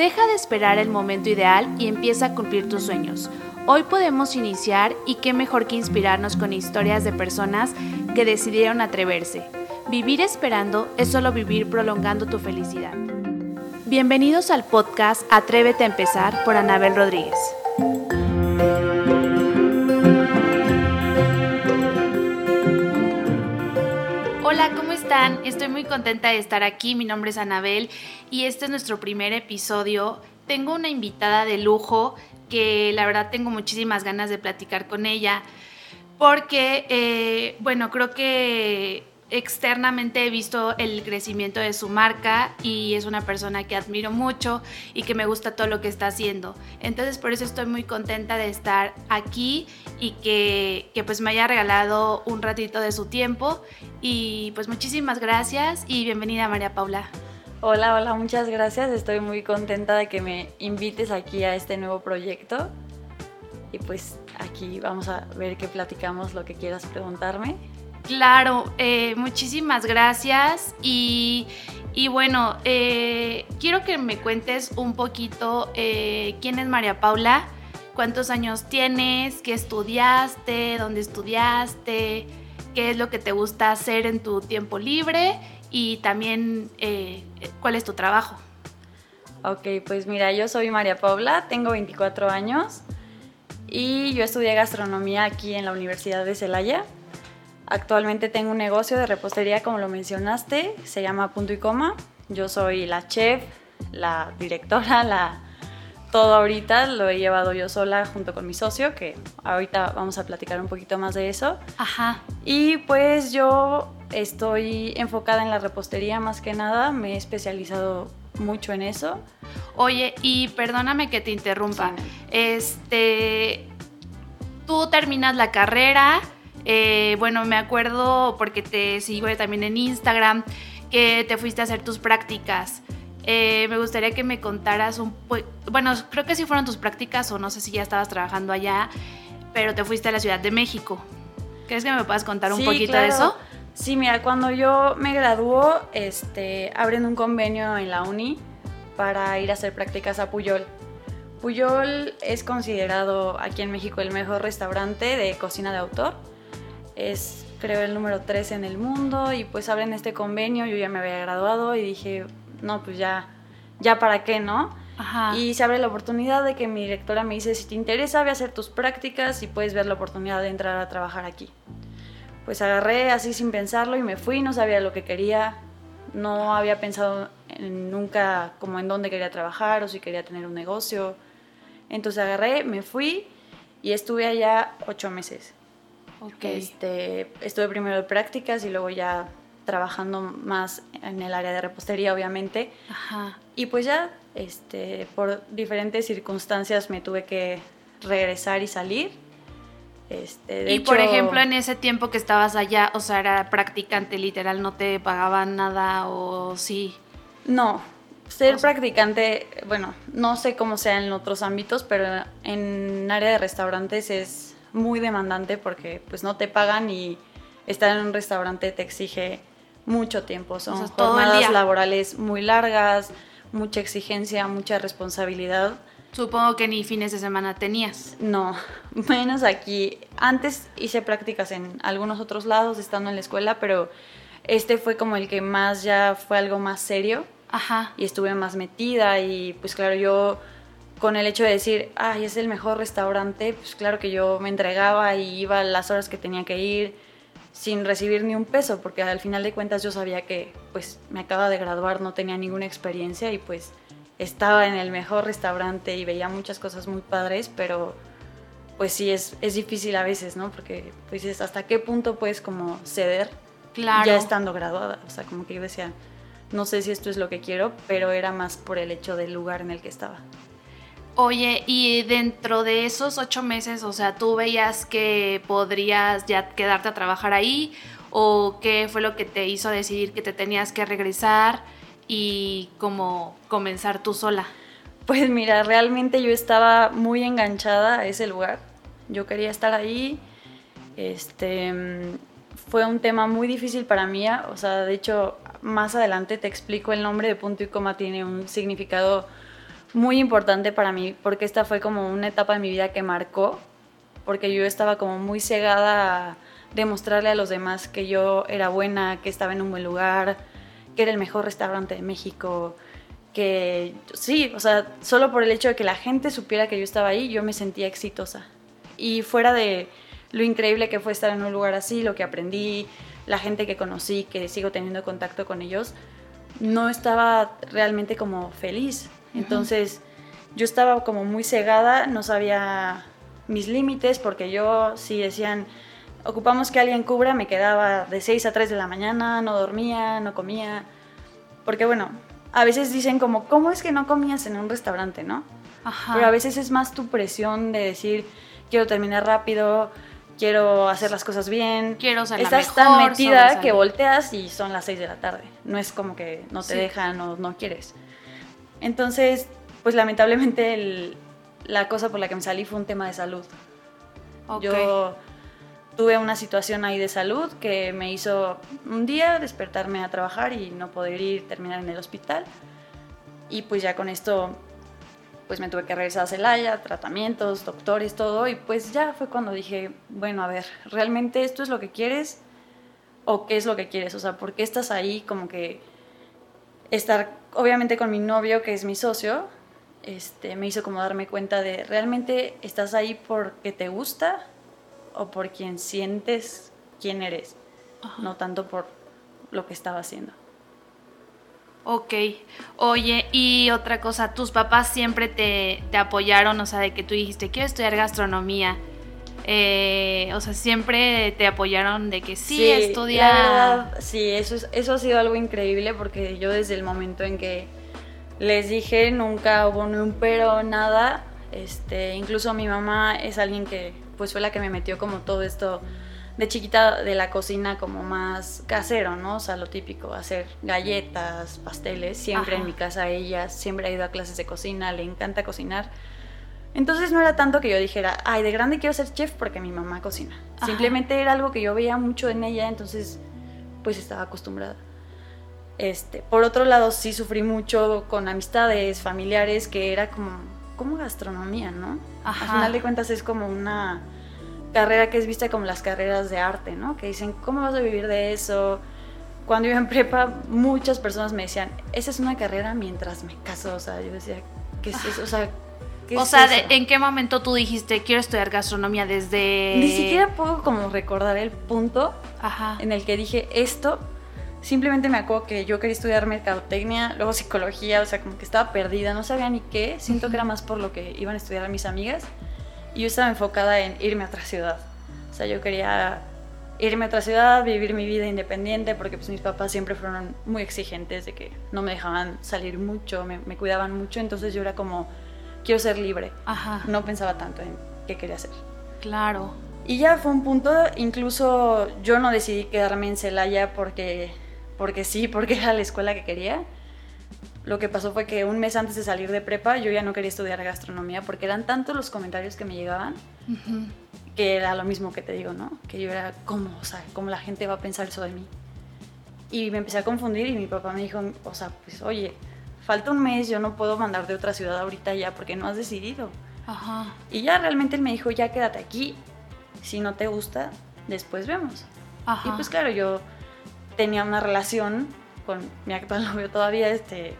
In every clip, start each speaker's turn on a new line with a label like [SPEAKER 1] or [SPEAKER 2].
[SPEAKER 1] Deja de esperar el momento ideal y empieza a cumplir tus sueños. Hoy podemos iniciar y qué mejor que inspirarnos con historias de personas que decidieron atreverse. Vivir esperando es solo vivir prolongando tu felicidad. Bienvenidos al podcast Atrévete a empezar por Anabel Rodríguez. ¿Cómo están? Estoy muy contenta de estar aquí. Mi nombre es Anabel y este es nuestro primer episodio. Tengo una invitada de lujo que la verdad tengo muchísimas ganas de platicar con ella porque, eh, bueno, creo que externamente he visto el crecimiento de su marca y es una persona que admiro mucho y que me gusta todo lo que está haciendo. Entonces por eso estoy muy contenta de estar aquí y que, que pues me haya regalado un ratito de su tiempo y pues muchísimas gracias y bienvenida María Paula.
[SPEAKER 2] Hola, hola, muchas gracias. Estoy muy contenta de que me invites aquí a este nuevo proyecto. Y pues aquí vamos a ver qué platicamos, lo que quieras preguntarme.
[SPEAKER 1] Claro, eh, muchísimas gracias y, bueno, eh, quiero que me cuentes un poquito eh, quién es María Paula, cuántos años tienes, qué estudiaste, dónde estudiaste, qué es lo que te gusta hacer en tu tiempo libre y también cuál es tu trabajo.
[SPEAKER 2] Ok, pues mira, yo soy María Paula, tengo 24 años y yo estudié gastronomía aquí en la Universidad de Celaya. Actualmente tengo un negocio de repostería, como lo mencionaste, se llama Punto y Coma. Yo soy la chef, la directora, la todo ahorita lo he llevado yo sola junto con mi socio, que ahorita vamos a platicar un poquito más de eso.
[SPEAKER 1] Ajá.
[SPEAKER 2] Y pues yo estoy enfocada en la repostería más que nada, me he especializado mucho en eso.
[SPEAKER 1] Oye, y perdóname que te interrumpa. Este, tú terminas la carrera, eh, bueno, me acuerdo porque te sigo también en Instagram que te fuiste a hacer tus prácticas. Eh, me gustaría que me contaras un poco, bueno, creo que sí fueron tus prácticas o no sé si ya estabas trabajando allá, pero te fuiste a la Ciudad de México. ¿Crees que me puedas contar un poquito de eso?
[SPEAKER 2] Sí, mira, cuando yo me graduó, este, abren un convenio en la uni para ir a hacer prácticas a Puyol. Puyol es considerado aquí en México el mejor restaurante de cocina de autor es creo el número 3 en el mundo y pues abren este convenio, yo ya me había graduado y dije, no, pues ya, ya para qué, ¿no? Y se abre la oportunidad de que mi directora me dice, si te interesa, ve a hacer tus prácticas y puedes ver la oportunidad de entrar a trabajar aquí. Pues agarré así sin pensarlo y me fui, no sabía lo que quería, no había pensado nunca como en dónde quería trabajar o si quería tener un negocio. Entonces agarré, me fui y estuve allá ocho meses. Este, estuve primero de prácticas y luego ya trabajando más en el área de repostería, obviamente. Y pues ya, este, por diferentes circunstancias me tuve que regresar y salir.
[SPEAKER 1] Este, y por ejemplo, en ese tiempo que estabas allá, o sea, era practicante, literal, no te pagaban nada o sí.
[SPEAKER 2] No, ser practicante, bueno, no sé cómo sea en otros ámbitos, pero en área de restaurantes es muy demandante porque pues no te pagan y estar en un restaurante te exige mucho tiempo. Son jornadas laborales muy largas, mucha exigencia, mucha responsabilidad.
[SPEAKER 1] Supongo que ni fines de semana tenías.
[SPEAKER 2] No, menos aquí. Antes hice prácticas en algunos otros lados estando en la escuela, pero este fue como el que más ya fue algo más serio.
[SPEAKER 1] Ajá.
[SPEAKER 2] Y estuve más metida y pues claro, yo con el hecho de decir, ay, es el mejor restaurante, pues claro que yo me entregaba y iba las horas que tenía que ir sin recibir ni un peso, porque al final de cuentas yo sabía que pues me acaba de graduar, no tenía ninguna experiencia y pues estaba en el mejor restaurante y veía muchas cosas muy padres, pero pues sí es, es difícil a veces, ¿no? Porque pues dices, ¿hasta qué punto puedes como ceder
[SPEAKER 1] claro.
[SPEAKER 2] ya estando graduada? O sea, como que yo decía, no sé si esto es lo que quiero, pero era más por el hecho del lugar en el que estaba.
[SPEAKER 1] Oye, y dentro de esos ocho meses, o sea, ¿tú veías que podrías ya quedarte a trabajar ahí? ¿O qué fue lo que te hizo decidir que te tenías que regresar y como comenzar tú sola?
[SPEAKER 2] Pues mira, realmente yo estaba muy enganchada a ese lugar. Yo quería estar ahí. Este fue un tema muy difícil para mí. O sea, de hecho, más adelante te explico el nombre de punto y coma tiene un significado muy importante para mí porque esta fue como una etapa de mi vida que marcó, porque yo estaba como muy cegada a demostrarle a los demás que yo era buena, que estaba en un buen lugar, que era el mejor restaurante de México, que sí, o sea, solo por el hecho de que la gente supiera que yo estaba ahí, yo me sentía exitosa. Y fuera de lo increíble que fue estar en un lugar así, lo que aprendí, la gente que conocí, que sigo teniendo contacto con ellos, no estaba realmente como feliz. Entonces yo estaba como muy cegada, no sabía mis límites porque yo si decían ocupamos que alguien cubra, me quedaba de 6 a 3 de la mañana, no dormía, no comía. Porque bueno, a veces dicen como, ¿cómo es que no comías en un restaurante, no? Pero a veces es más tu presión de decir, quiero terminar rápido, quiero hacer las cosas bien.
[SPEAKER 1] Quiero ser
[SPEAKER 2] Estás
[SPEAKER 1] mejor,
[SPEAKER 2] tan metida que volteas y son las 6 de la tarde. No es como que no te
[SPEAKER 1] Sí.
[SPEAKER 2] dejan o no quieres. Entonces, pues lamentablemente el- la cosa por la que me salí fue un tema de salud.
[SPEAKER 1] Ok.
[SPEAKER 2] Yo tuve una situación ahí de salud que me hizo un día despertarme a trabajar y no poder ir, terminar en el hospital. Y pues ya con esto, pues me tuve que regresar a Celaya, tratamientos, doctores, todo. Y pues ya fue cuando dije, bueno, a ver, ¿realmente esto es lo que quieres? ¿O qué es lo que quieres? O sea, ¿por qué estás ahí como que estar, obviamente con mi novio, que es mi socio, este, me hizo como darme cuenta de, ¿realmente estás ahí porque te gusta o por quien sientes quién eres? No tanto por lo que estaba haciendo.
[SPEAKER 1] Ok. Oye, y otra cosa, tus papás siempre te, te apoyaron, o sea, de que tú dijiste, quiero estudiar gastronomía. Eh, o sea, siempre te apoyaron de que sí, estudia.
[SPEAKER 2] La verdad, sí, eso, es- eso ha sido algo increíble porque yo desde el momento en que les dije nunca hubo ni un pero, nada. Este, incluso mi mamá es alguien que pues fue la que me metió como todo esto de chiquita de la cocina como más casero, ¿no? O sea, lo típico, hacer galletas, pasteles. Siempre
[SPEAKER 1] Ajá.
[SPEAKER 2] en mi casa ella siempre ha ido a clases de cocina, le encanta cocinar. Entonces no era tanto que yo dijera, ay, de grande quiero ser chef porque mi mamá cocina.
[SPEAKER 1] Ajá.
[SPEAKER 2] Simplemente era algo que yo veía mucho en ella, entonces pues estaba acostumbrada. Este, por otro lado, sí sufrí mucho con amistades, familiares, que era como, como gastronomía, ¿no?
[SPEAKER 1] Ajá.
[SPEAKER 2] Al final de cuentas es como una carrera que es vista como las carreras de arte, ¿no? Que dicen, ¿cómo vas a vivir de eso? Cuando yo en prepa, muchas personas me decían, esa es una carrera mientras me caso. O sea, yo decía, ¿qué es eso? O sea, ¿qué
[SPEAKER 1] O
[SPEAKER 2] es
[SPEAKER 1] sea,
[SPEAKER 2] eso?
[SPEAKER 1] ¿en qué momento tú dijiste, quiero estudiar gastronomía desde...
[SPEAKER 2] Ni siquiera puedo como recordar el punto
[SPEAKER 1] Ajá.
[SPEAKER 2] en el que dije esto. Simplemente me acuerdo que yo quería estudiar mercadotecnia, luego psicología, o sea, como que estaba perdida, no sabía ni qué. Siento que era más por lo que iban a estudiar mis amigas. Y yo estaba enfocada en irme a otra ciudad. O sea, yo quería irme a otra ciudad, vivir mi vida independiente, porque pues mis papás siempre fueron muy exigentes de que no me dejaban salir mucho, me, me cuidaban mucho. Entonces yo era como, quiero ser libre.
[SPEAKER 1] Ajá.
[SPEAKER 2] No pensaba tanto en qué quería hacer.
[SPEAKER 1] Claro.
[SPEAKER 2] Y ya fue un punto, incluso yo no decidí quedarme en Celaya porque, porque sí, porque era la escuela que quería. Lo que pasó fue que un mes antes de salir de prepa yo ya no quería estudiar gastronomía porque eran tantos los comentarios que me llegaban que era lo mismo que te digo, ¿no? Que yo era, ¿cómo? O sea, ¿cómo la gente va a pensar eso de mí? Y me empecé a confundir y mi papá me dijo, o sea, pues oye, falta un mes, yo no puedo mandar de otra ciudad ahorita ya porque no has decidido.
[SPEAKER 1] Ajá.
[SPEAKER 2] Y ya realmente él me dijo, ya quédate aquí, si no te gusta, después vemos.
[SPEAKER 1] Ajá.
[SPEAKER 2] Y pues claro, yo tenía una relación con mi actual novio todavía, este,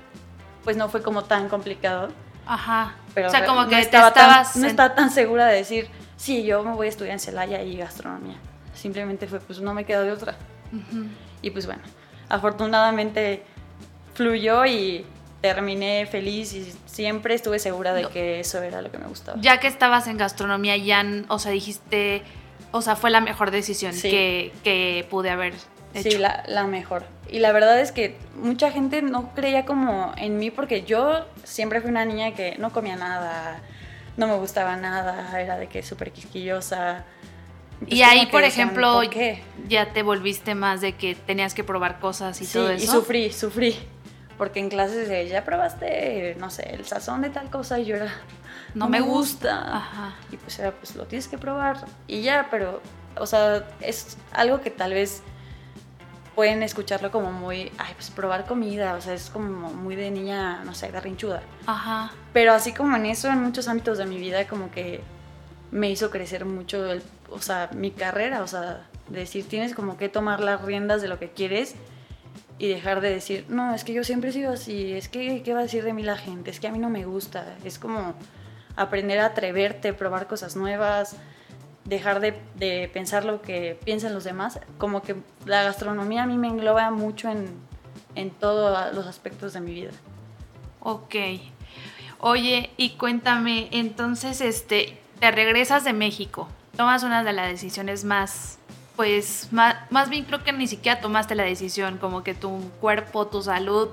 [SPEAKER 2] pues no fue como tan complicado.
[SPEAKER 1] Ajá.
[SPEAKER 2] Pero
[SPEAKER 1] o sea, como
[SPEAKER 2] no
[SPEAKER 1] que te
[SPEAKER 2] estaba
[SPEAKER 1] estabas...
[SPEAKER 2] tan, no estaba tan segura de decir, sí, yo me voy a estudiar en Celaya y gastronomía. Simplemente fue, pues no me quedo de otra.
[SPEAKER 1] Ujú.
[SPEAKER 2] Y pues bueno, afortunadamente fluyó y terminé feliz y siempre estuve segura de
[SPEAKER 1] No.
[SPEAKER 2] que eso era lo que me gustaba.
[SPEAKER 1] Ya que estabas en gastronomía, ya, o sea, dijiste, o sea, fue la mejor decisión
[SPEAKER 2] Sí.
[SPEAKER 1] que, que pude haber hecho.
[SPEAKER 2] Sí, la, la mejor. Y la verdad es que mucha gente no creía como en mí porque yo siempre fui una niña que no comía nada, no me gustaba nada, era de que súper quisquillosa. Entonces,
[SPEAKER 1] Y ahí, por
[SPEAKER 2] decían,
[SPEAKER 1] ejemplo,
[SPEAKER 2] ¿por qué?
[SPEAKER 1] ya te volviste más de que tenías que probar cosas y
[SPEAKER 2] Sí,
[SPEAKER 1] todo
[SPEAKER 2] y
[SPEAKER 1] eso.
[SPEAKER 2] sufrí, sufrí. Porque en clases de, ya probaste, no sé, el sazón de tal cosa y yo era,
[SPEAKER 1] No me gusta. Ajá.
[SPEAKER 2] Y pues era, pues lo tienes que probar y ya, pero, o sea, es algo que tal vez pueden escucharlo como muy, ay, pues probar comida, o sea, es como muy de niña, no sé, garrinchuda.
[SPEAKER 1] Ajá.
[SPEAKER 2] Pero así como en eso, en muchos ámbitos de mi vida, como que me hizo crecer mucho, el, o sea, mi carrera, o sea, decir, tienes como que tomar las riendas de lo que quieres y dejar de decir, no, es que yo siempre he sido así, es que, ¿qué va a decir de mí la gente? Es que a mí no me gusta. Es como aprender a atreverte, probar cosas nuevas, dejar de, de pensar lo que piensan los demás. Como que la gastronomía a mí me engloba mucho en, en todos los aspectos de mi vida.
[SPEAKER 1] Ok. Oye, y cuéntame, entonces, este, te regresas de México, tomas una de las decisiones más, pues, más, más bien creo que ni siquiera tomaste la decisión, como que tu cuerpo, tu salud,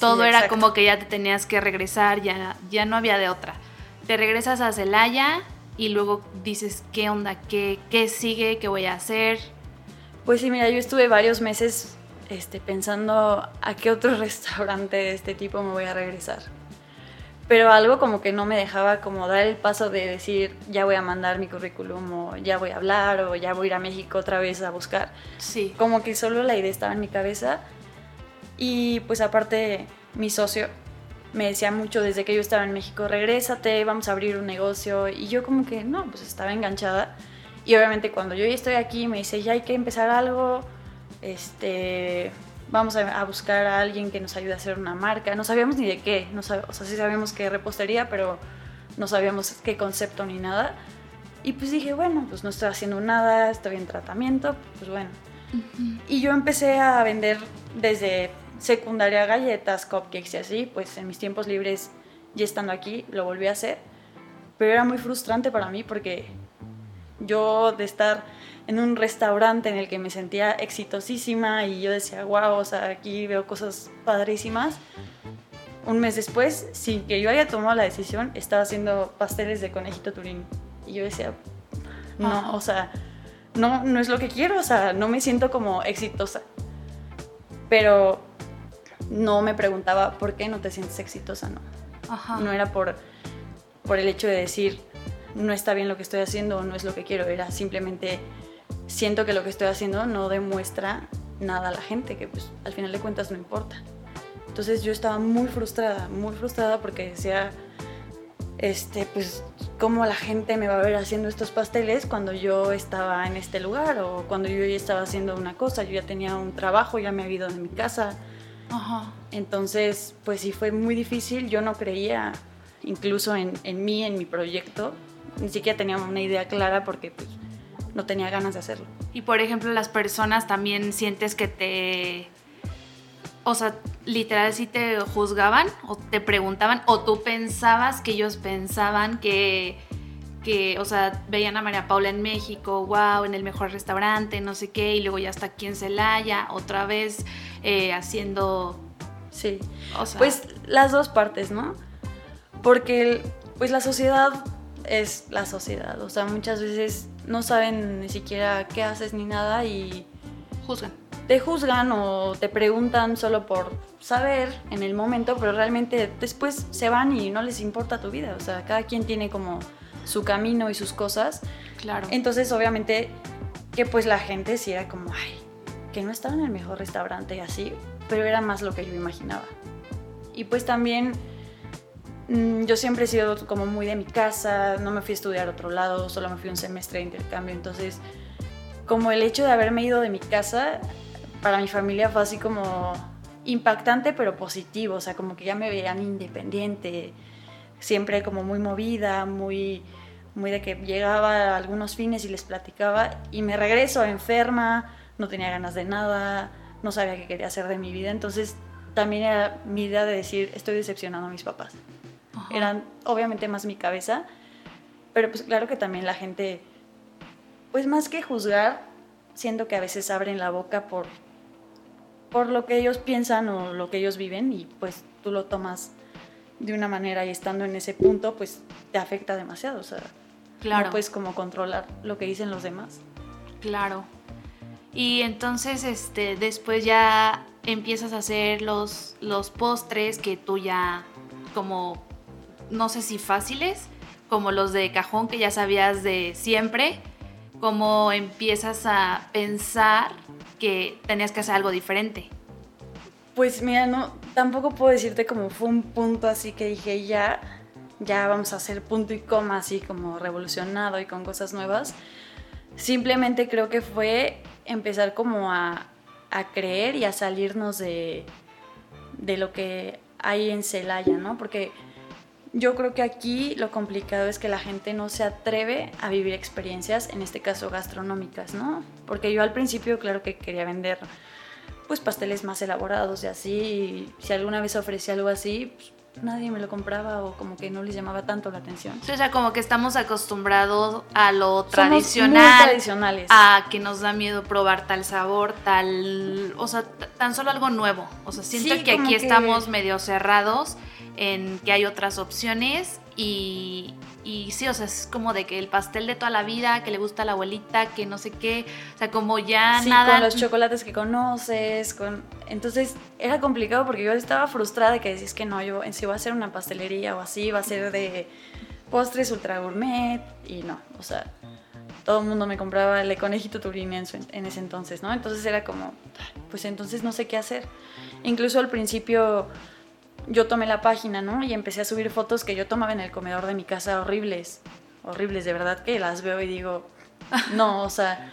[SPEAKER 1] todo era como que ya te tenías que regresar, ya, ya no había de otra. Te regresas a Celaya y luego dices, ¿qué onda? ¿Qué, qué sigue? ¿Qué voy a hacer?
[SPEAKER 2] Pues sí, mira, yo estuve varios meses este, pensando a qué otro restaurante de este tipo me voy a regresar. Pero algo como que no me dejaba como dar el paso de decir, ya voy a mandar mi currículum o ya voy a hablar o ya voy a ir a México otra vez a buscar.
[SPEAKER 1] Sí.
[SPEAKER 2] Como que solo la idea estaba en mi cabeza. Y pues aparte mi socio me decía mucho desde que yo estaba en México, regrésate, vamos a abrir un negocio. Y yo como que no, pues estaba enganchada. Y obviamente cuando yo ya estoy aquí me dice, ya hay que empezar algo, este, vamos a, a buscar a alguien que nos ayude a hacer una marca. No sabíamos ni de qué, no o sea, sí sabíamos que repostería, pero no sabíamos qué concepto ni nada. Y pues dije, bueno, pues no estoy haciendo nada, estoy en tratamiento, pues bueno. Y yo empecé a vender desde secundaria galletas, cupcakes y así, pues en mis tiempos libres, ya estando aquí, lo volví a hacer. Pero era muy frustrante para mí porque yo de estar en un restaurante en el que me sentía exitosísima y yo decía, wow, o sea, aquí veo cosas padrísimas. Un mes después, sin que yo haya tomado la decisión, estaba haciendo pasteles de conejito turín. Y yo decía, no,
[SPEAKER 1] Ajá.
[SPEAKER 2] o sea, no, no es lo que quiero, o sea, no me siento como exitosa. Pero no me preguntaba, ¿por qué no te sientes exitosa? No,
[SPEAKER 1] Ajá.
[SPEAKER 2] no era por, por el hecho de decir, no está bien lo que estoy haciendo o no es lo que quiero, era simplemente siento que lo que estoy haciendo no demuestra nada a la gente, que pues al final de cuentas no importa. Entonces yo estaba muy frustrada, muy frustrada porque decía, este, pues, ¿cómo la gente me va a ver haciendo estos pasteles cuando yo estaba en este lugar o cuando yo ya estaba haciendo una cosa, yo ya tenía un trabajo, ya me había ido de mi casa.
[SPEAKER 1] Ajá.
[SPEAKER 2] Entonces, pues sí fue muy difícil, yo no creía incluso en, en mí, en mi proyecto, ni siquiera tenía una idea clara porque pues no tenía ganas de hacerlo.
[SPEAKER 1] Y por ejemplo, las personas también sientes que te. O sea, literal, si te juzgaban o te preguntaban, o tú pensabas que ellos pensaban que. que, o sea, veían a María Paula en México, wow, en el mejor restaurante, no sé qué, y luego ya está aquí en Celaya, otra vez eh, haciendo.
[SPEAKER 2] Sí.
[SPEAKER 1] O sea,
[SPEAKER 2] Pues las dos partes, ¿no? Porque el- pues la sociedad es la sociedad, o sea, muchas veces no saben ni siquiera qué haces ni nada y
[SPEAKER 1] juzgan.
[SPEAKER 2] te juzgan o te preguntan solo por saber en el momento, pero realmente después se van y no les importa tu vida, o sea, cada quien tiene como su camino y sus cosas,
[SPEAKER 1] Claro.
[SPEAKER 2] entonces obviamente que pues la gente sí era como, ay, que no estaba en el mejor restaurante y así, pero era más lo que yo imaginaba. Y pues también yo siempre he sido como muy de mi casa, no me fui a estudiar a otro lado, solo me fui un semestre de intercambio, entonces como el hecho de haberme ido de mi casa, para mi familia fue así como impactante pero positivo, o sea, como que ya me veían independiente, siempre como muy movida, muy, muy de que llegaba a algunos fines y les platicaba. Y me regreso enferma, no tenía ganas de nada, no sabía qué quería hacer de mi vida, entonces también era mi idea de decir, estoy decepcionando a mis papás.
[SPEAKER 1] Ajá.
[SPEAKER 2] Eran obviamente más mi cabeza, pero pues claro que también la gente, pues más que juzgar, siento que a veces abren la boca por, por lo que ellos piensan o lo que ellos viven y pues tú lo tomas de una manera y estando en ese punto pues te afecta demasiado, o sea,
[SPEAKER 1] Claro.
[SPEAKER 2] no puedes como controlar lo que dicen los demás.
[SPEAKER 1] Claro. Y entonces, este, después ya empiezas a hacer los, los postres que tú ya, como, no sé si fáciles, como los de cajón que ya sabías de siempre, como empiezas a pensar que tenías que hacer algo diferente?
[SPEAKER 2] Pues mira, no, tampoco puedo decirte como fue un punto así que dije ya, ya vamos a hacer punto y coma así como revolucionado y con cosas nuevas. Simplemente creo que fue empezar como a, a creer y a salirnos de, de lo que hay en Celaya, ¿no? Porque yo creo que aquí lo complicado es que la gente no se atreve a vivir experiencias, en este caso gastronómicas, ¿no? Porque yo al principio, claro que quería vender pues pasteles más elaborados y así, y si alguna vez ofrecía algo así, pues, nadie me lo compraba o como que no les llamaba tanto la atención.
[SPEAKER 1] O sea, como que estamos acostumbrados a lo
[SPEAKER 2] Somos
[SPEAKER 1] tradicional,
[SPEAKER 2] muy tradicionales.
[SPEAKER 1] a que nos da miedo probar tal sabor, tal, o sea, tan solo algo nuevo. O sea, siento
[SPEAKER 2] Sí,
[SPEAKER 1] que aquí
[SPEAKER 2] que-
[SPEAKER 1] estamos medio cerrados en que hay otras opciones y, y sí, o sea, es como de que el pastel de toda la vida, que le gusta a la abuelita, que no sé qué, o sea, como ya
[SPEAKER 2] Sí,
[SPEAKER 1] nada...
[SPEAKER 2] con los chocolates que conoces, con... Entonces era complicado porque yo estaba frustrada de que decís que no, yo si voy a hacer una pastelería o así, va a ser de postres ultra gourmet y no, o sea, todo el mundo me compraba el conejito turín en, su- en ese entonces, ¿no? Entonces era como, pues entonces no sé qué hacer. Incluso al principio yo tomé la página, ¿no? Y empecé a subir fotos que yo tomaba en el comedor de mi casa horribles, horribles, de verdad que las veo y digo, no, o sea,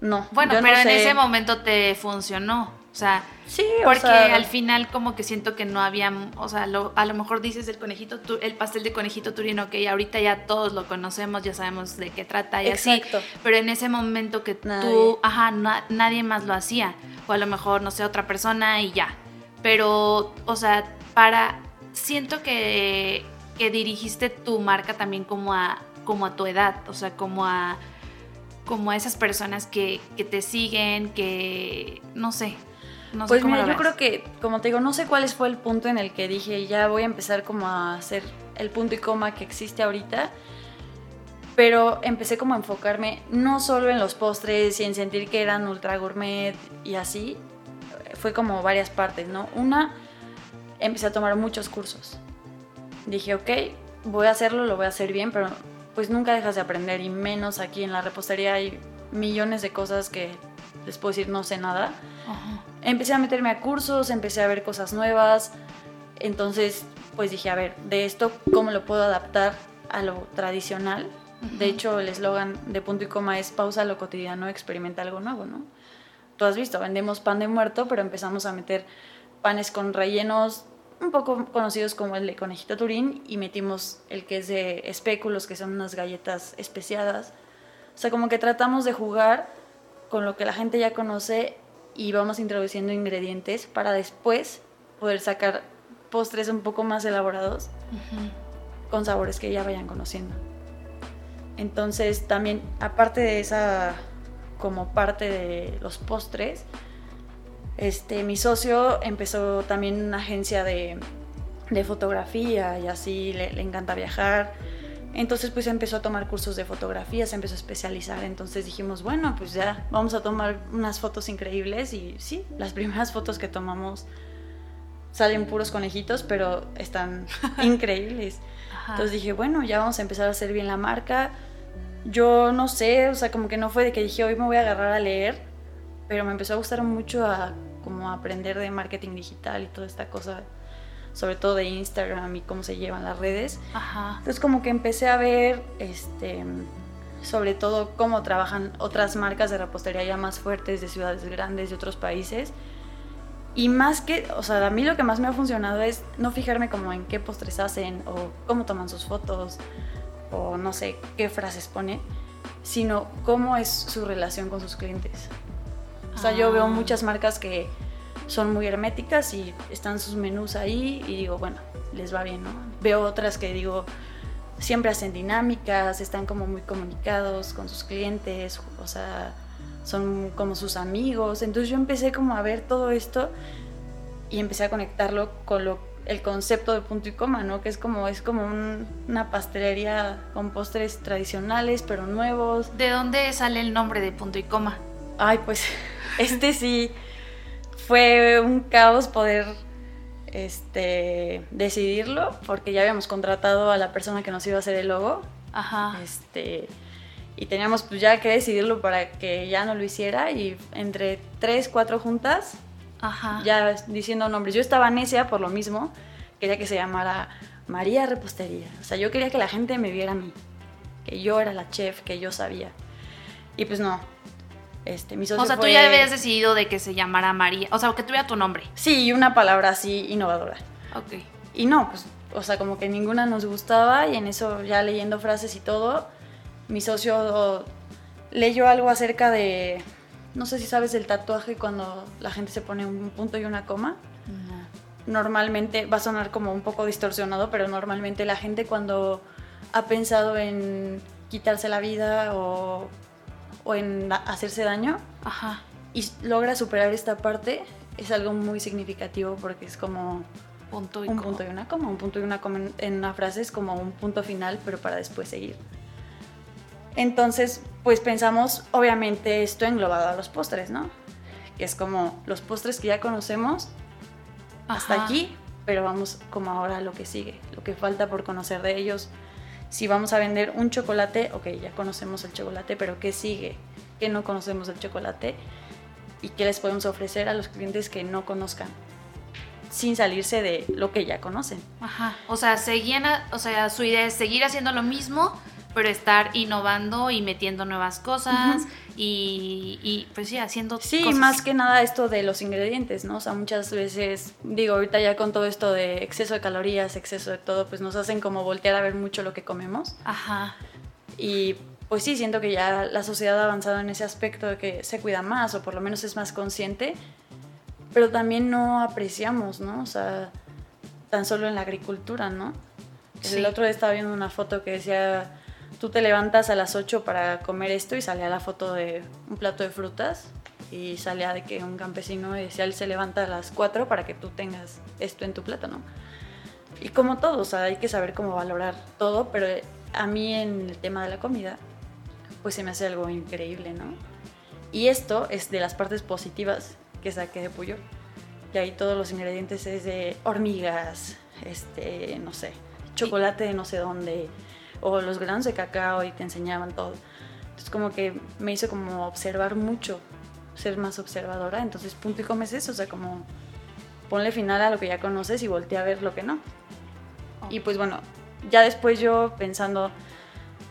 [SPEAKER 2] no.
[SPEAKER 1] Bueno,
[SPEAKER 2] no
[SPEAKER 1] pero en ese momento te funcionó, o sea...
[SPEAKER 2] Sí, o
[SPEAKER 1] Porque
[SPEAKER 2] sea,
[SPEAKER 1] al final como que siento que no había, o sea, lo- a lo mejor dices el conejito, el pastel de conejito turino, que ahorita ya todos lo conocemos, ya sabemos de qué trata y
[SPEAKER 2] Exacto.
[SPEAKER 1] así, pero en ese momento que
[SPEAKER 2] Nadie.
[SPEAKER 1] tú, ajá, na- nadie más lo hacía, o a lo mejor, no sé, otra persona y ya, pero, o sea, para, siento que, que dirigiste tu marca también como a, como a tu edad, o sea, como a, como a esas personas que, que te siguen, que, no sé, no sé
[SPEAKER 2] Pues
[SPEAKER 1] cómo
[SPEAKER 2] mira,
[SPEAKER 1] lo
[SPEAKER 2] yo creo que, como te digo, no sé cuál fue el punto en el que dije, ya voy a empezar como a hacer el punto y coma que existe ahorita, pero empecé como a enfocarme no solo en los postres y en sentir que eran ultra gourmet y así, fue como varias partes, ¿no? Una, empecé a tomar muchos cursos. Dije, ok, voy a hacerlo, lo voy a hacer bien, pero pues nunca dejas de aprender y menos aquí en la repostería hay millones de cosas que les puedo decir no sé nada
[SPEAKER 1] Ajá.
[SPEAKER 2] empecé a meterme a cursos, empecé a ver cosas nuevas. Entonces, pues dije, a ver, de esto, ¿cómo lo puedo adaptar a lo tradicional? De
[SPEAKER 1] Ujú.
[SPEAKER 2] hecho, el eslogan de punto y coma es pausa lo cotidiano, experimenta algo nuevo, ¿no? Tú has visto, vendemos pan de muerto, pero empezamos a meter panes con rellenos un poco conocidos como el de conejito turín y metimos el que es de espéculos, que son unas galletas especiadas. O sea, como que tratamos de jugar con lo que la gente ya conoce y vamos introduciendo ingredientes para después poder sacar postres un poco más elaborados con sabores que ya vayan conociendo. Entonces también, aparte de esa como parte de los postres, este, mi socio empezó también una agencia de, de fotografía y así le, le encanta viajar. Entonces pues empezó a tomar cursos de fotografía, se empezó a especializar. Entonces dijimos, bueno, pues ya vamos a tomar unas fotos increíbles y sí, las primeras fotos que tomamos salen puros conejitos, pero están increíbles.
[SPEAKER 1] Ajá.
[SPEAKER 2] Entonces dije, bueno, ya vamos a empezar a hacer bien la marca. Yo no sé, o sea, como que no fue de que dije, hoy me voy a agarrar a leer, pero me empezó a gustar mucho a como aprender de marketing digital y toda esta cosa, sobre todo de Instagram y cómo se llevan las redes.
[SPEAKER 1] Ajá.
[SPEAKER 2] Entonces como que empecé a ver, este, sobre todo cómo trabajan otras marcas de repostería ya más fuertes de ciudades grandes de otros países. Y más que, o sea, a mí lo que más me ha funcionado es no fijarme como en qué postres hacen o cómo toman sus fotos o no sé qué frases ponen, sino cómo es su relación con sus clientes. O sea, yo veo
[SPEAKER 1] Ah.
[SPEAKER 2] muchas marcas que son muy herméticas y están sus menús ahí y digo, bueno, les va bien, ¿no? Veo otras que digo, siempre hacen dinámicas, están como muy comunicados con sus clientes, o sea, son como sus amigos. Entonces yo empecé como a ver todo esto y empecé a conectarlo con lo, el concepto de punto y coma, ¿no? Que es como, es como un- una pastelería con postres tradicionales, pero nuevos.
[SPEAKER 1] ¿De dónde sale el nombre de punto y coma?
[SPEAKER 2] Ay, pues este sí fue un caos poder este, decidirlo, porque ya habíamos contratado a la persona que nos iba a hacer el logo.
[SPEAKER 1] Ajá.
[SPEAKER 2] Este, y teníamos pues ya que decidirlo para que ya no lo hiciera y entre tres, cuatro juntas,
[SPEAKER 1] Ajá.
[SPEAKER 2] ya diciendo nombres. Yo estaba necia por lo mismo, quería que se llamara María Repostería. O sea, yo quería que la gente me viera a mí, que yo era la chef, que yo sabía. Y pues no. Este, mi socio
[SPEAKER 1] O sea, tú
[SPEAKER 2] fue-
[SPEAKER 1] ya habías decidido de que se llamara María. O sea, que tuviera tu nombre.
[SPEAKER 2] Sí, y una palabra así innovadora.
[SPEAKER 1] Ok.
[SPEAKER 2] Y no, pues, o sea, como que ninguna nos gustaba y en eso ya leyendo frases y todo, mi socio leyó algo acerca de, no sé si sabes del tatuaje cuando la gente se pone un punto y una coma. Normalmente va a sonar como un poco distorsionado, pero normalmente la gente cuando ha pensado en quitarse la vida o, o en hacerse daño
[SPEAKER 1] Ajá.
[SPEAKER 2] y logra superar esta parte, es algo muy significativo porque es como
[SPEAKER 1] Punto y
[SPEAKER 2] un punto y una coma. Un punto y una coma en- en una frase es como un punto final, pero para después seguir. Entonces, pues pensamos, obviamente, esto englobado a los postres, ¿no? Que es como los postres que ya conocemos hasta
[SPEAKER 1] Ajá.
[SPEAKER 2] aquí, pero vamos como ahora a lo que sigue, lo que falta por conocer de ellos. Si vamos a vender un chocolate, ok, ya conocemos el chocolate, pero ¿qué sigue? ¿Qué no conocemos del chocolate? ¿Y qué les podemos ofrecer a los clientes que no conozcan? Sin salirse de lo que ya conocen.
[SPEAKER 1] Ajá. O sea, seguían, o sea, su idea es seguir haciendo lo mismo, pero estar innovando y metiendo nuevas cosas y, y, pues sí, haciendo
[SPEAKER 2] Sí,
[SPEAKER 1] cosas.
[SPEAKER 2] más que nada esto de los ingredientes, ¿no? O sea, muchas veces, digo, ahorita ya con todo esto de exceso de calorías, exceso de todo, pues nos hacen como voltear a ver mucho lo que comemos.
[SPEAKER 1] Ajá.
[SPEAKER 2] Y pues sí, siento que ya la sociedad ha avanzado en ese aspecto de que se cuida más o por lo menos es más consciente, pero también no apreciamos, ¿no? O sea, tan solo en la agricultura, ¿no?
[SPEAKER 1] Sí.
[SPEAKER 2] El otro día estaba viendo una foto que decía, tú te levantas a las 8 para comer esto y salía la foto de un plato de frutas y salía de que un campesino decía, él se levanta a las 4 para que tú tengas esto en tu plato, ¿no? Y como todo, o sea, hay que saber cómo valorar todo, pero a mí en el tema de la comida, pues se me hace algo increíble, ¿no? Y esto es de las partes positivas que saqué de Puyo. Y ahí todos los ingredientes es de hormigas, este, no sé, chocolate de no sé dónde, o los granos de cacao y te enseñaban todo. Entonces como que me hizo como observar mucho, ser más observadora. Entonces punto y comes eso, o sea, como ponle final a lo que ya conoces y voltea a ver lo que no. Y pues bueno, ya después yo pensando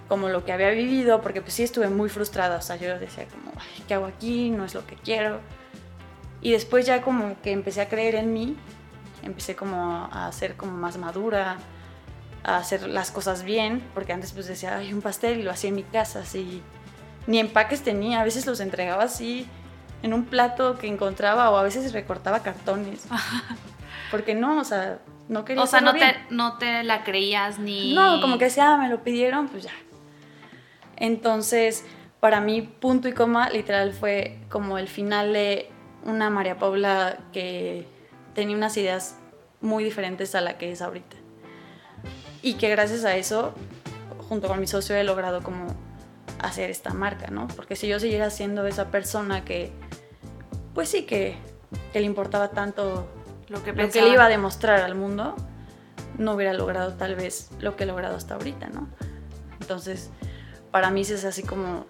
[SPEAKER 2] como lo que había vivido, porque pues sí estuve muy frustrada, o sea, yo decía como, "Ay, ¿qué hago aquí? No es lo que quiero. Y después ya como que empecé a creer en mí, empecé como a ser como más madura, a hacer las cosas bien, porque antes pues decía, ay, un pastel y lo hacía en mi casa, así, ni empaques tenía, a veces los entregaba así en un plato que encontraba o a veces recortaba cartones. Porque no, o sea, no quería
[SPEAKER 1] O sea, no
[SPEAKER 2] bien.
[SPEAKER 1] te, no te la creías ni...
[SPEAKER 2] No, como que decía, ah, me lo pidieron, pues ya. Entonces, para mí, punto y coma, literal, fue como el final de una María Paula que tenía unas ideas muy diferentes a la que es ahorita. Y que gracias a eso, junto con mi socio, he logrado como hacer esta marca, ¿no? Porque si yo siguiera siendo esa persona que, pues sí, que, que le importaba tanto
[SPEAKER 1] Lo que,
[SPEAKER 2] lo que le iba a demostrar al mundo, no hubiera logrado tal vez lo que he logrado hasta ahorita, ¿no? Entonces, para mí es así como,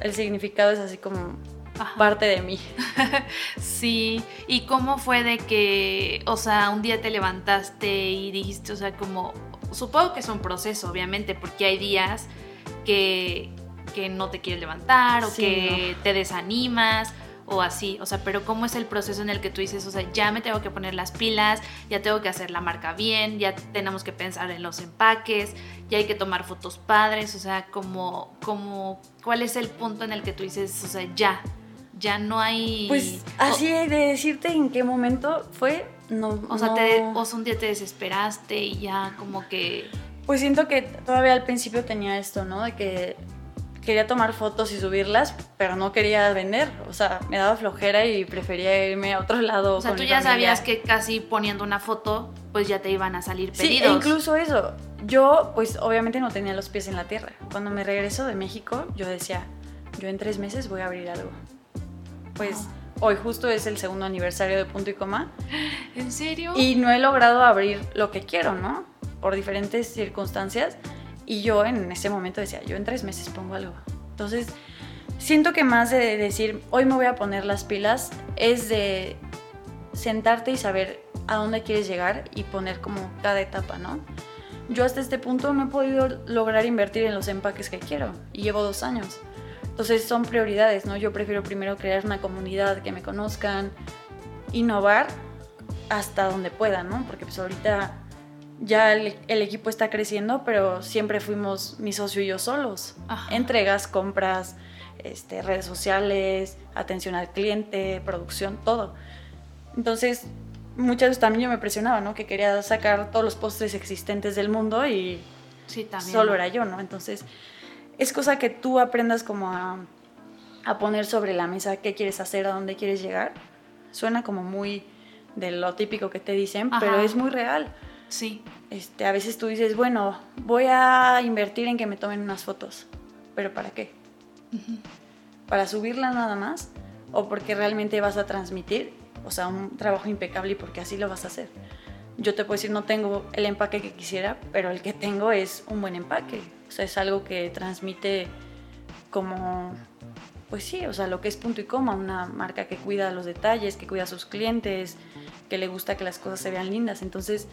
[SPEAKER 2] el significado es así como
[SPEAKER 1] Ajá.
[SPEAKER 2] parte de mí.
[SPEAKER 1] Sí, ¿y cómo fue de que, o sea, un día te levantaste y dijiste, o sea, como, supongo que es un proceso, obviamente, porque hay días que, que no te quieres levantar o
[SPEAKER 2] Sí,
[SPEAKER 1] que te desanimas o así, o sea, pero ¿cómo es el proceso en el que tú dices, o sea, ya me tengo que poner las pilas, ya tengo que hacer la marca bien, ya tenemos que pensar en los empaques, ya hay que tomar fotos padres, o sea, como, como, ¿cuál es el punto en el que tú dices, o sea, ya, ya no hay...
[SPEAKER 2] Pues así de decirte en qué momento fue, no.
[SPEAKER 1] o sea,
[SPEAKER 2] no-
[SPEAKER 1] te, o sea, un día te desesperaste y ya como que...
[SPEAKER 2] Pues siento que todavía al principio tenía esto, ¿no? De que quería tomar fotos y subirlas, pero no quería vender. O sea, me daba flojera y prefería irme a otro lado.
[SPEAKER 1] O sea, tú ya
[SPEAKER 2] familia.
[SPEAKER 1] sabías que casi poniendo una foto, pues ya te iban a salir
[SPEAKER 2] Sí,
[SPEAKER 1] pedidos.
[SPEAKER 2] e incluso eso. Yo, pues obviamente no tenía los pies en la tierra. Cuando me regreso de México, yo decía, yo en tres meses voy a abrir algo. Pues hoy justo es el segundo aniversario de Punto y Coma
[SPEAKER 1] ¿En serio?
[SPEAKER 2] y no he logrado abrir lo que quiero, ¿no? Por diferentes circunstancias. Y yo en ese momento decía, yo en tres meses pongo algo. Entonces, siento que más de decir, hoy me voy a poner las pilas, es de sentarte y saber a dónde quieres llegar y poner como cada etapa, ¿no? Yo hasta este punto no he podido lograr invertir en los empaques que quiero y llevo dos años. Entonces son prioridades, ¿no? Yo prefiero primero crear una comunidad que me conozcan, innovar hasta donde pueda, ¿no? Porque pues ahorita ya el, equipo está creciendo, pero siempre fuimos mi socio y yo solos. Entregas, compras, este, redes sociales, atención al cliente, producción, todo. Entonces, muchas veces también yo me presionaba, ¿no? Que quería sacar todos los postres existentes del mundo y solo era yo, ¿no? Entonces, es cosa que tú aprendas como a, a poner sobre la mesa qué quieres hacer, a dónde quieres llegar. Suena como muy de lo típico que te dicen, pero es muy real.
[SPEAKER 1] Sí.
[SPEAKER 2] Este, a veces tú dices, bueno, voy a invertir en que me tomen unas fotos, pero ¿para qué? ¿Para subirla nada más? ¿O porque realmente vas a transmitir? O sea, un trabajo impecable y porque así lo vas a hacer. Yo te puedo decir, no tengo el empaque que quisiera, pero el que tengo es un buen empaque. O sea, es algo que transmite como, pues sí, o sea, lo que es punto y coma, una marca que cuida los detalles, que cuida a sus clientes, que le gusta que las cosas se vean lindas. Entonces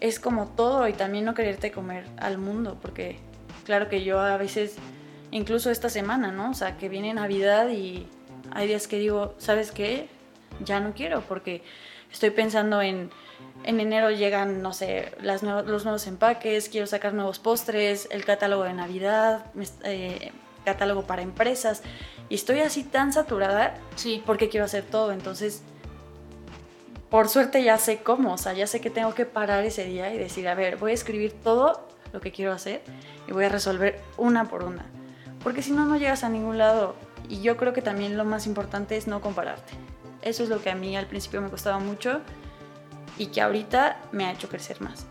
[SPEAKER 2] es como todo y también no quererte comer al mundo, porque claro que yo a veces, incluso esta semana, ¿no? O sea, que viene Navidad y hay días que digo, ¿sabes qué? Ya no quiero, porque estoy pensando en, en enero llegan, no sé, las los nuevos empaques, quiero sacar nuevos postres, el catálogo de Navidad, eh, catálogo para empresas, y estoy así tan saturada
[SPEAKER 1] sí.
[SPEAKER 2] porque quiero hacer todo, entonces por suerte ya sé cómo, o sea, ya sé que tengo que parar ese día y decir, a ver, voy a escribir todo lo que quiero hacer y voy a resolver una por una. Porque si no, no llegas a ningún lado. Y yo creo que también lo más importante es no compararte. Eso es lo que a mí al principio me costaba mucho y que ahorita me ha hecho crecer más.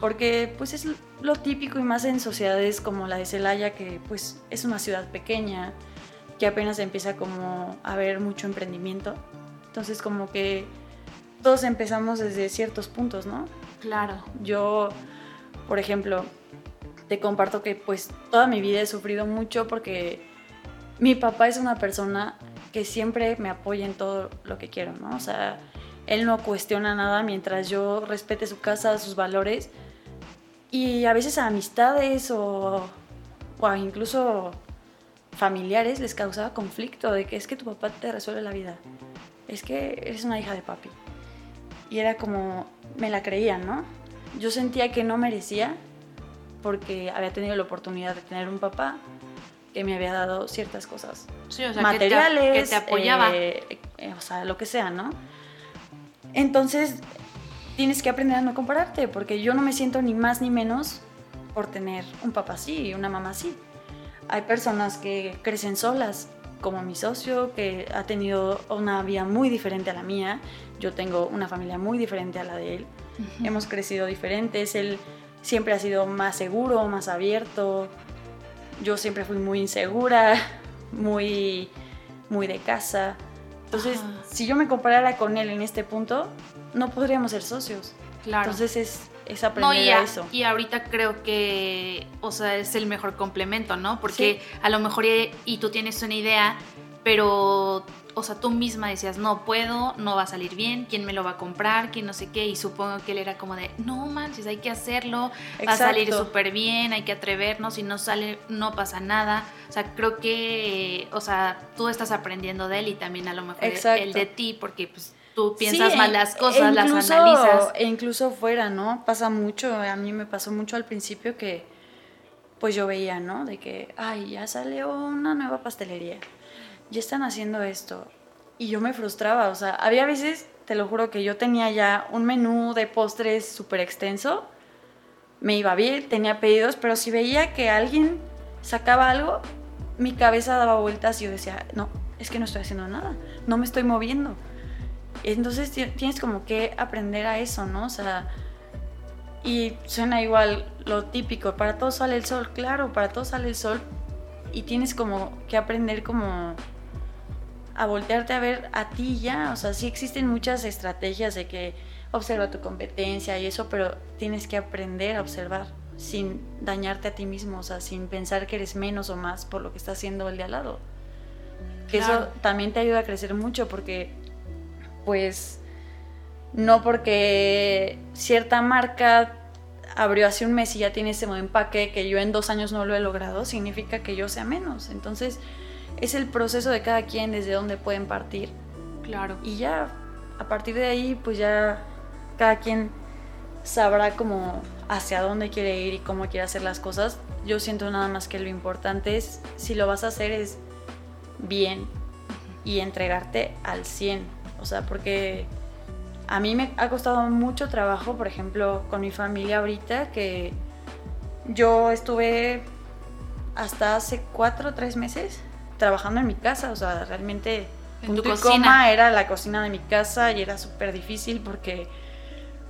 [SPEAKER 2] Porque pues es lo típico y más en sociedades como la de Celaya, que pues es una ciudad pequeña, que apenas empieza como a haber mucho emprendimiento. Entonces como que todos empezamos desde ciertos puntos, ¿no?
[SPEAKER 1] Claro.
[SPEAKER 2] Yo, por ejemplo, te comparto que pues toda mi vida he sufrido mucho porque mi papá es una persona que siempre me apoya en todo lo que quiero, ¿no? O sea, él no cuestiona nada mientras yo respete su casa, sus valores. Y a veces a amistades o, o incluso familiares les causaba conflicto de que es que tu papá te resuelve la vida. Es que eres una hija de papi y era como, me la creía, ¿no? Yo sentía que no merecía porque había tenido la oportunidad de tener un papá que me había dado ciertas cosas
[SPEAKER 1] sí, o sea,
[SPEAKER 2] materiales,
[SPEAKER 1] que te, apoyaba.
[SPEAKER 2] Eh, eh, o sea, lo que sea, ¿no? Entonces, tienes que aprender a no compararte, porque yo no me siento ni más ni menos por tener un papá así y una mamá así. Hay personas que crecen solas, como mi socio, que ha tenido una vida muy diferente a la mía yo tengo una familia muy diferente a la de él. Hemos crecido diferentes. Él siempre ha sido más seguro, más abierto. Yo siempre fui muy insegura, muy, muy de casa. Entonces, si yo me comparara con él en este punto, no podríamos ser socios.
[SPEAKER 1] Claro.
[SPEAKER 2] Entonces es, es aprender
[SPEAKER 1] a,
[SPEAKER 2] eso.
[SPEAKER 1] Y ahorita creo que, o sea, es el mejor complemento, ¿no? Porque a lo mejor y tú tienes una idea, pero o sea, tú misma decías, no puedo, no va a salir bien, quién me lo va a comprar, quién no sé qué, y supongo que él era como de, no manches, hay que hacerlo, va a salir súper bien, hay que atrevernos, si no sale, no pasa nada. O sea, creo que, o sea, tú estás aprendiendo de él y también a lo mejor el de ti, porque pues tú piensas mal las cosas, las analizas.
[SPEAKER 2] E incluso fuera, ¿no? Pasa mucho, a mí me pasó mucho al principio que pues yo veía, ¿no? De que, ay, ya salió una nueva pastelería ya están haciendo esto. Y yo me frustraba, o sea, había veces, te lo juro, que yo tenía ya un menú de postres súper extenso, me iba bien, tenía pedidos, pero si veía que alguien sacaba algo, mi cabeza daba vueltas y yo decía, no, es que no estoy haciendo nada, no me estoy moviendo. Entonces tienes como que aprender a eso, ¿no? O sea, y suena igual lo típico, para todos sale el sol, claro, para todos sale el sol, y tienes como que aprender como a voltearte a ver a ti ya. O sea, sí existen muchas estrategias de que observa tu competencia y eso, pero tienes que aprender a observar. sin dañarte a ti mismo, o sea, sin pensar que eres menos o más por lo que está haciendo el de al lado. Que eso también te ayuda a crecer mucho porque, pues, no porque cierta marca abrió hace un mes y ya tiene ese empaque que yo en dos años no lo he logrado, significa que yo sea menos. Entonces, es el proceso de cada quien desde donde pueden partir.
[SPEAKER 1] Claro.
[SPEAKER 2] Y ya, a partir de ahí, pues ya cada quien sabrá como hacia dónde quiere ir y cómo quiere hacer las cosas. Yo siento nada más que lo importante es, si lo vas a hacer, es bien y entregarte al 100. O sea, porque a mí me ha costado mucho trabajo, por ejemplo, con mi familia ahorita, que yo estuve hasta hace cuatro o tres meses trabajando en mi casa, o sea, realmente
[SPEAKER 1] en tu
[SPEAKER 2] cocina era la cocina de mi casa y era súper difícil porque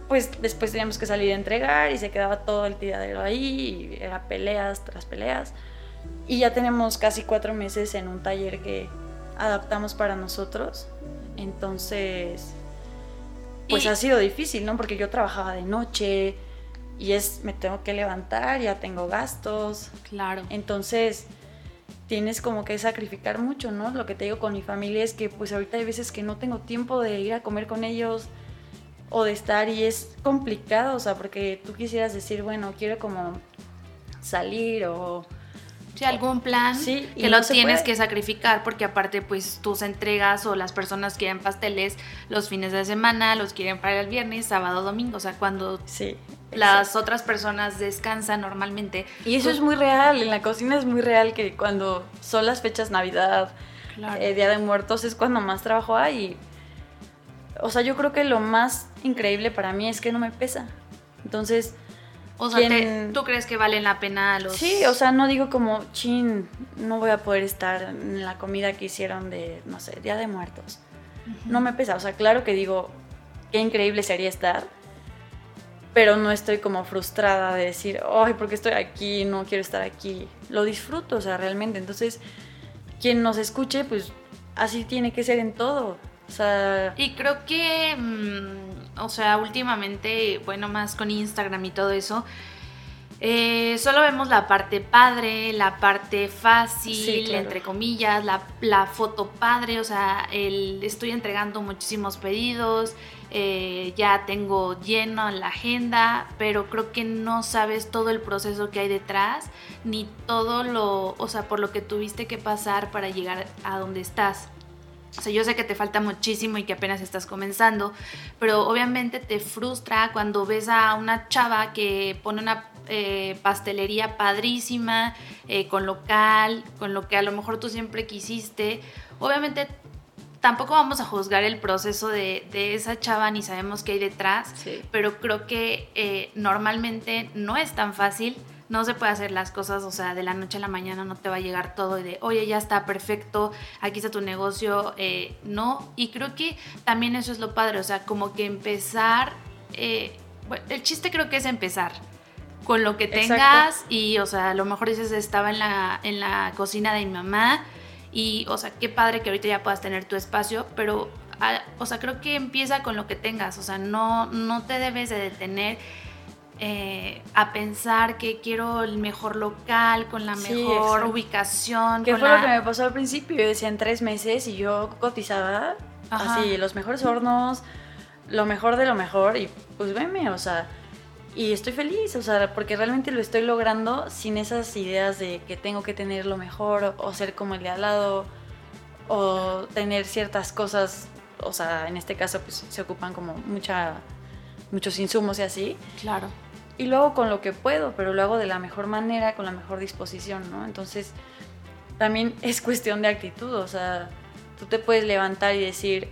[SPEAKER 2] pues después teníamos que salir a entregar y se quedaba todo el tiradero ahí, y era peleas tras peleas. Y ya tenemos casi cuatro meses en un taller que adaptamos para nosotros. Entonces, pues ha sido difícil, ¿no? Porque yo trabajaba de noche y es, me tengo que levantar, ya tengo gastos.
[SPEAKER 1] Claro.
[SPEAKER 2] Entonces, tienes como que sacrificar mucho, ¿no? Lo que te digo con mi familia es que pues ahorita hay veces que no tengo tiempo de ir a comer con ellos o de estar y es complicado, o sea, porque tú quisieras decir, bueno, quiero como salir o...
[SPEAKER 1] Sí, algún plan
[SPEAKER 2] sí,
[SPEAKER 1] que lo tienes que sacrificar porque aparte pues tus entregas o las personas quieren pasteles los fines de semana, los quieren para el viernes, sábado, domingo, o sea, cuando
[SPEAKER 2] sí,
[SPEAKER 1] las otras personas descansan normalmente.
[SPEAKER 2] Y eso es muy real, en la cocina es muy real que cuando son las fechas Navidad, eh, Día de Muertos, es cuando más trabajo hay. O sea, yo creo que lo más increíble para mí es que no me pesa. Entonces...
[SPEAKER 1] O sea, ¿tú crees que valen la pena los...?
[SPEAKER 2] Sí, o sea, no digo como, chin, no voy a poder estar en la comida que hicieron de, no sé, Día de Muertos. No me pesa, o sea, claro que digo, qué increíble sería estar, pero no estoy como frustrada de decir, ay, ¿por qué estoy aquí? No quiero estar aquí. Lo disfruto, o sea, realmente. Entonces, quien nos escuche, pues así tiene que ser en todo. O sea...
[SPEAKER 1] Y creo que, mm, o sea, últimamente, bueno, más con Instagram y todo eso, eh, solo vemos la parte padre, la parte fácil, entre comillas, la, la, foto padre, o sea, el, estoy entregando muchísimos pedidos, eh, ya tengo lleno la agenda, pero creo que no sabes todo el proceso que hay detrás, ni todo lo, o sea, por lo que tuviste que pasar para llegar a donde estás. O sea, yo sé que te falta muchísimo y que apenas estás comenzando, pero obviamente te frustra cuando ves a una chava que pone una eh, pastelería padrísima, eh, con local, con lo que a lo mejor tú siempre quisiste. Obviamente tampoco vamos a juzgar el proceso de, esa chava ni sabemos qué hay detrás, pero creo que eh, normalmente no es tan fácil. No se puede hacer las cosas, o sea, de la noche a la mañana no te va a llegar todo y de, oye, ya está perfecto, aquí está tu negocio, eh, no. Y creo que también eso es lo padre, o sea, como que empezar, eh, el chiste creo que es empezar con lo que tengas y, o sea, a lo mejor dices, estaba en la, en la cocina de mi mamá, y, o sea, qué padre que ahorita ya puedas tener tu espacio, pero, ah, o sea, creo que empieza con lo que tengas. O sea, no, no te debes de detener eh, a pensar que quiero el mejor local, con la mejor ubicación.
[SPEAKER 2] ¿Qué fue lo que me pasó al principio? Yo decía en tres meses y yo cotizaba así, los mejores hornos, lo mejor de lo mejor y pues veme, o sea y estoy feliz, o sea, porque realmente lo estoy logrando sin esas ideas de que tengo que tener lo mejor o, ser como el de al lado o tener ciertas cosas, o sea, en este caso pues se ocupan como mucha, muchos insumos y así.
[SPEAKER 1] Claro.
[SPEAKER 2] Y luego con lo que puedo, pero lo hago de la mejor manera, con la mejor disposición, ¿no? Entonces, también es cuestión de actitud, o sea, tú te puedes levantar y decir,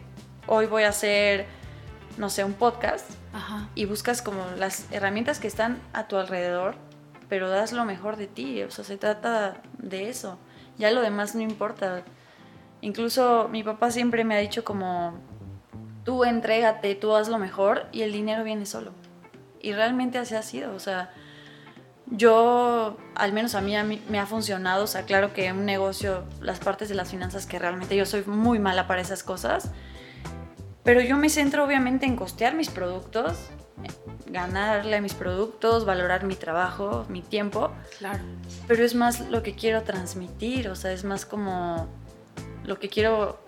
[SPEAKER 2] hoy voy a hacer, no sé, un podcast y buscas como las herramientas que están a tu alrededor, pero das lo mejor de ti, o sea, se trata de eso. Ya lo demás no importa. Incluso mi papá siempre me ha dicho como, tú entrégate, tú haz lo mejor y el dinero viene solo. Y realmente así ha sido, o sea, yo, al menos a mí, a mí me ha funcionado, o sea, claro que un negocio, las partes de las finanzas que realmente yo soy muy mala para esas cosas, Pero yo me centro obviamente en costear mis productos, ganarle a mis productos, valorar mi trabajo, mi tiempo.
[SPEAKER 1] Claro.
[SPEAKER 2] Pero es más lo que quiero transmitir, o sea, es más como lo que quiero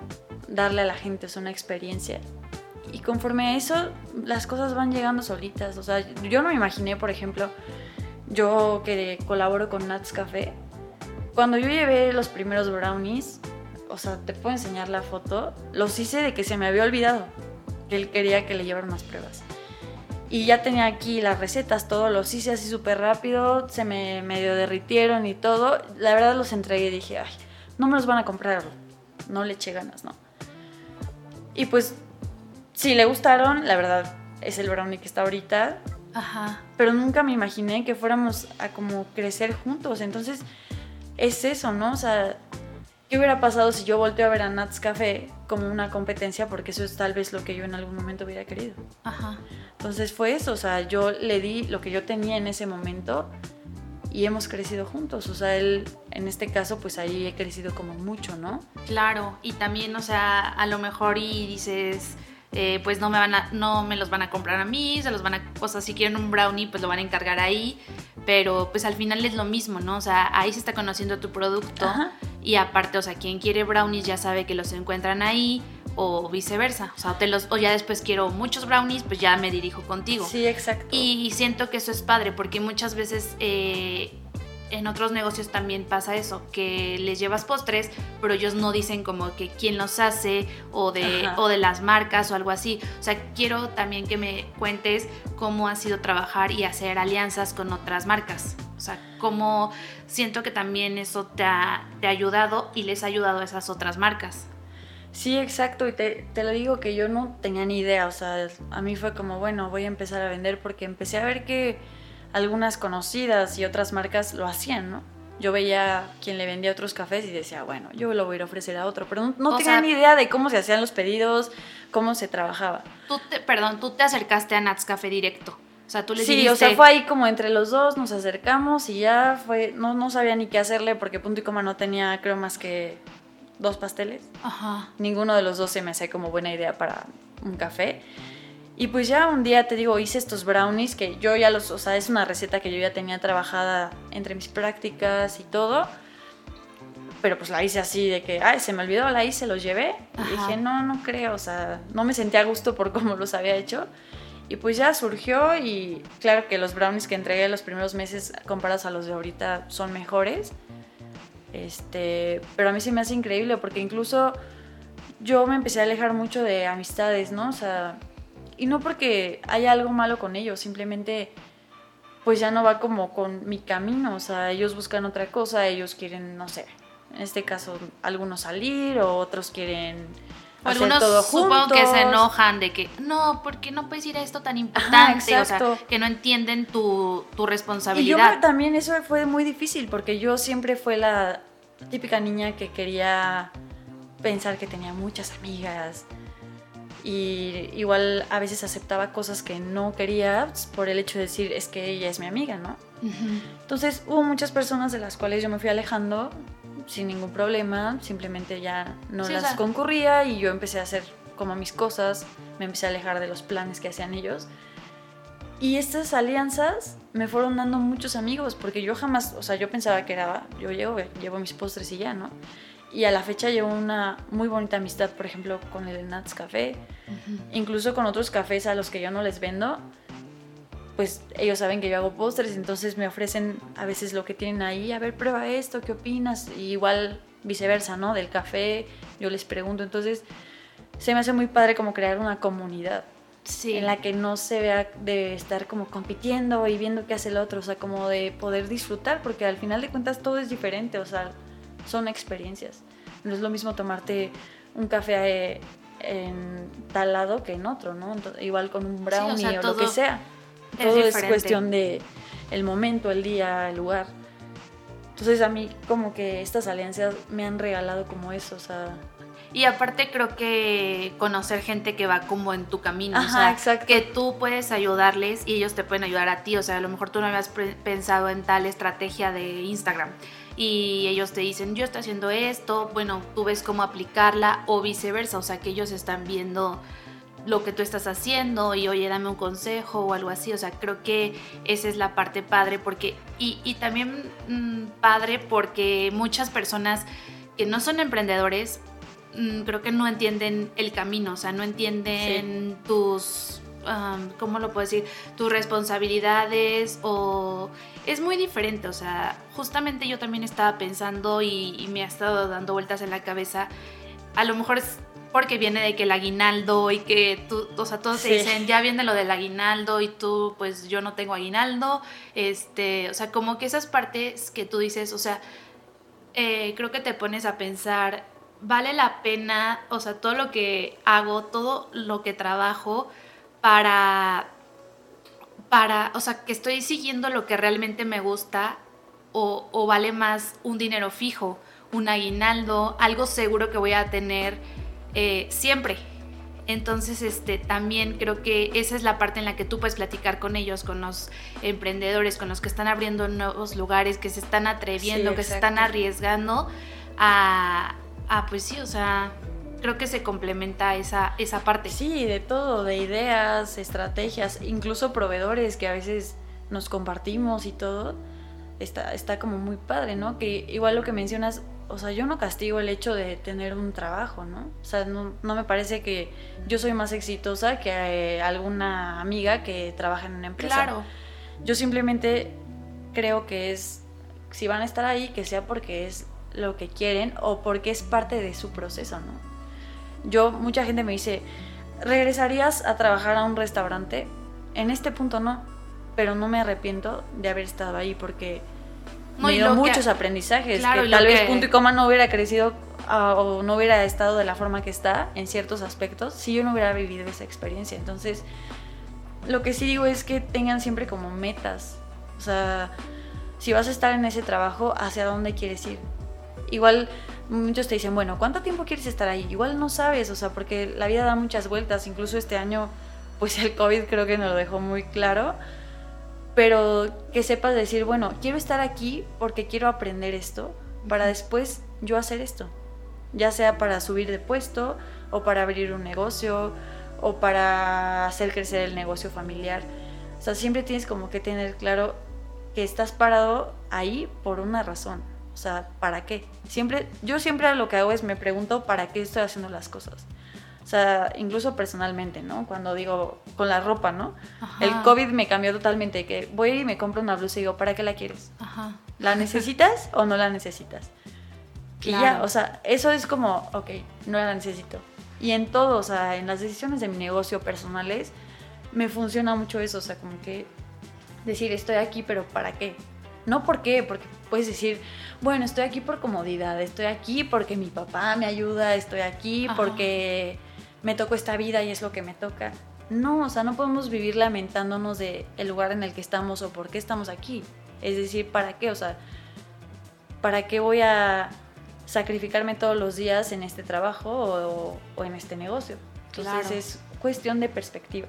[SPEAKER 2] darle a la gente, es una experiencia. Y conforme a eso, las cosas van llegando solitas. O sea, yo no me imaginé, por ejemplo, yo que colaboro con Nats Café, cuando yo llevé los primeros brownies, o sea, te puedo enseñar la foto, los hice de que se me había olvidado que él quería que le llevaran más pruebas. Y ya tenía aquí las recetas, todo, los hice así súper rápido, se me medio derritieron y todo. La verdad los entregué y dije, ay, no me los van a comprar, no le eché ganas, ¿no? Y pues, si le gustaron, la verdad es el brownie que está ahorita.
[SPEAKER 1] Ajá.
[SPEAKER 2] Pero nunca me imaginé que fuéramos a como crecer juntos. Entonces, es eso, ¿no? O sea, ¿qué hubiera pasado si yo volteo a ver a Nats Café como una competencia? Porque eso es tal vez lo que yo en algún momento hubiera querido.
[SPEAKER 1] Ajá.
[SPEAKER 2] Entonces fue eso, o sea, yo le di lo que yo tenía en ese momento y hemos crecido juntos. O sea, él, en este caso, pues ahí he crecido como mucho, ¿no?
[SPEAKER 1] Claro, y también, o sea, a lo mejor y dices, eh, pues no me van a, no me los van a comprar a mí, se los van a, o sea, si quieren un brownie, pues lo van a encargar ahí, pero pues al final es lo mismo, ¿no? O sea, ahí se está conociendo tu producto
[SPEAKER 2] Ajá.
[SPEAKER 1] y aparte, o sea, quien quiere brownies ya sabe que los encuentran ahí o viceversa, o sea, te los, o ya después quiero muchos brownies, pues ya me dirijo contigo.
[SPEAKER 2] Sí, exacto.
[SPEAKER 1] Y siento que eso es padre porque muchas veces eh, en otros negocios también pasa eso, que les llevas postres, pero ellos no dicen como que quién los hace o de,
[SPEAKER 2] Ajá.
[SPEAKER 1] o de las marcas o algo así. O sea, quiero también que me cuentes cómo ha sido trabajar y hacer alianzas con otras marcas. O sea, cómo siento que también eso te ha, te ha ayudado y les ha ayudado a esas otras marcas.
[SPEAKER 2] Sí, exacto, y te, te lo digo que yo no tenía ni idea, o sea, a mí fue como, bueno, voy a empezar a vender porque empecé a ver que algunas conocidas y otras marcas lo hacían, ¿no? Yo veía quien le vendía otros cafés y decía, bueno, yo lo voy a ir a ofrecer a otro, pero no, no tenía
[SPEAKER 1] sea-
[SPEAKER 2] ni idea de cómo se hacían los pedidos, cómo se trabajaba.
[SPEAKER 1] Tú te, perdón, tú te acercaste a Nats Café directo. O sea, tú les
[SPEAKER 2] Sí,
[SPEAKER 1] dijiste...
[SPEAKER 2] o sea, fue ahí como entre los dos, nos acercamos y ya fue, no, no sabía ni qué hacerle porque Punto y Coma no tenía, creo, más que dos pasteles.
[SPEAKER 1] Ajá.
[SPEAKER 2] Ninguno de los dos se me hacía como buena idea para un café. Y pues ya un día te digo, hice estos brownies que yo ya los, o sea, es una receta que yo ya tenía trabajada entre mis prácticas y todo. Pero pues la hice así de que, ay, se me olvidó, la hice, los llevé. Y dije, no, no creo, o sea, no me sentía a gusto por cómo los había hecho. Y pues ya surgió y claro que los brownies que entregué los primeros meses comparados a los de ahorita son mejores. Este, pero a mí se me hace increíble porque incluso yo me empecé a alejar mucho de amistades, ¿no? O sea, y no porque haya algo malo con ellos, simplemente pues ya no va como con mi camino, o sea, ellos buscan otra cosa, ellos quieren, no sé, en este caso algunos salir o otros quieren
[SPEAKER 1] O
[SPEAKER 2] hacer
[SPEAKER 1] algunos
[SPEAKER 2] todo
[SPEAKER 1] supongo que se enojan de que no, porque no puedes ir a esto tan
[SPEAKER 2] Ajá,
[SPEAKER 1] importante, o sea, que no entienden tu, tu
[SPEAKER 2] Y yo
[SPEAKER 1] responsabilidad.
[SPEAKER 2] también eso fue muy difícil porque yo siempre fue la típica niña que quería pensar que tenía muchas amigas y igual a veces aceptaba cosas que no quería por el hecho de decir es que ella es mi amiga, ¿no?
[SPEAKER 1] Ujú.
[SPEAKER 2] Entonces hubo muchas personas de las cuales yo me fui alejando sin ningún problema, simplemente ya no
[SPEAKER 1] Sí, o
[SPEAKER 2] las
[SPEAKER 1] sea-
[SPEAKER 2] concurría y yo empecé a hacer como mis cosas, me empecé a alejar de los planes que hacían ellos. Y estas alianzas me fueron dando muchos amigos, porque yo jamás, o sea, yo pensaba que era, yo llevo, llevo mis postres y ya, ¿no? Y a la fecha llevo una muy bonita amistad, por ejemplo, con el Nats Café,
[SPEAKER 1] Ujú.
[SPEAKER 2] incluso con otros cafés a los que yo no les vendo, pues ellos saben que yo hago postres, entonces me ofrecen a veces lo que tienen ahí, a ver, prueba esto, ¿qué opinas? Y igual viceversa, ¿no? Del café, yo les pregunto, entonces se me hace muy padre como crear una comunidad
[SPEAKER 1] Sí.
[SPEAKER 2] en la que no se vea de estar como compitiendo y viendo qué hace el otro, o sea, como de poder disfrutar, porque al final de cuentas todo es diferente, o sea, son experiencias. No es lo mismo tomarte un café eh, en tal lado que en otro, ¿no? Entonces, igual con un brownie o,
[SPEAKER 1] sea,
[SPEAKER 2] lo que sea.
[SPEAKER 1] es
[SPEAKER 2] Todo es
[SPEAKER 1] diferente.
[SPEAKER 2] cuestión de el momento, el día, el lugar. Entonces a mí como que estas alianzas me han regalado como eso, o sea,
[SPEAKER 1] Y aparte creo que conocer gente que va como en tu camino, o
[SPEAKER 2] Ajá,
[SPEAKER 1] sea,
[SPEAKER 2] exacto.
[SPEAKER 1] que tú puedes ayudarles y ellos te pueden ayudar a ti, o sea, a lo mejor tú no habías pensado en tal estrategia de Instagram y ellos te dicen, yo estoy haciendo esto, bueno, tú ves cómo aplicarla o viceversa, o sea, que ellos están viendo lo que tú estás haciendo y oye, dame un consejo o algo así. O sea, creo que esa es la parte padre porque, y, también mm, padre porque muchas personas que no son emprendedores, mm, creo que no entienden el camino, o sea, no entienden tus, ¿cómo lo puedo decir? Tus responsabilidades o es muy diferente, o sea, justamente yo también estaba pensando y, y me ha estado dando vueltas en la cabeza, a lo mejor es porque viene de que el aguinaldo y que tú, o sea, todos se dicen, ya viene lo del aguinaldo y tú, pues yo no tengo aguinaldo, este, o sea, como que esas partes que tú dices, o sea, eh, creo que te pones a pensar, vale la pena, o sea, todo lo que hago, todo lo que trabajo para, para, o sea, que estoy siguiendo lo que realmente me gusta o, o vale más un dinero fijo, un aguinaldo, algo seguro que voy a tener eh, siempre. Entonces, este, también creo que esa es la parte en la que tú puedes platicar con ellos, con los emprendedores, con los que están abriendo nuevos lugares, que se están atreviendo, que se están arriesgando a, pues sí, o sea, creo que se complementa esa, esa parte.
[SPEAKER 2] Sí, de todo, de ideas, estrategias, incluso proveedores que a veces nos compartimos y todo. Está, está como muy padre, ¿no? Que igual lo que mencionas, o sea, yo no castigo el hecho de tener un trabajo, ¿no? O sea, no, me parece que yo soy más exitosa que eh, alguna amiga que trabaja en una empresa. Claro. Yo simplemente creo que es, si van a estar ahí, que sea porque es lo que quieren o porque es parte de su proceso, ¿no? Yo, mucha gente me dice, ¿regresarías a trabajar a un restaurante? En este punto no, pero no me arrepiento de haber estado ahí porque me dio muchos aprendizajes. que tal vez punto y coma no hubiera crecido ah, o no hubiera estado de la forma que está en ciertos aspectos si yo no hubiera vivido esa experiencia. Entonces, lo que sí digo es que tengan siempre como metas. O sea, si vas a estar en ese trabajo, ¿hacia dónde quieres ir? Igual muchos te dicen, bueno, ¿cuánto tiempo quieres estar ahí? Igual no sabes, o sea, porque la vida da muchas vueltas. Incluso este año, pues el COVID creo que nos lo dejó muy claro pero que sepas decir, bueno, quiero estar aquí porque quiero aprender esto para después yo hacer esto, ya sea para subir de puesto o para abrir un negocio o para hacer crecer el negocio familiar. O sea, siempre tienes como que tener claro que estás parado ahí por una razón. O sea, ¿para qué? Siempre, yo siempre lo que hago es me pregunto para qué estoy haciendo las cosas. O sea, incluso personalmente, ¿no? Cuando digo con la ropa, ¿no? El COVID me cambió totalmente, que voy y me compro una blusa y digo, ¿para qué la quieres? Ajá. ¿La necesitas o no la necesitas? Y ya, o sea, eso es como, ok, no la necesito. Y en todo, o sea, en las decisiones de mi negocio personales, me funciona mucho eso, o sea, como que decir, estoy aquí, pero ¿para qué? No por qué, porque puedes decir, bueno, estoy aquí por comodidad, estoy aquí porque mi papá me ayuda, estoy aquí porque me tocó esta vida y es lo que me toca. No, o sea, no podemos vivir lamentándonos de el lugar en el que estamos o por qué estamos aquí. Es decir, ¿para qué? O sea, ¿para qué voy a sacrificarme todos los días en este trabajo o, en este negocio? Entonces es cuestión de perspectiva.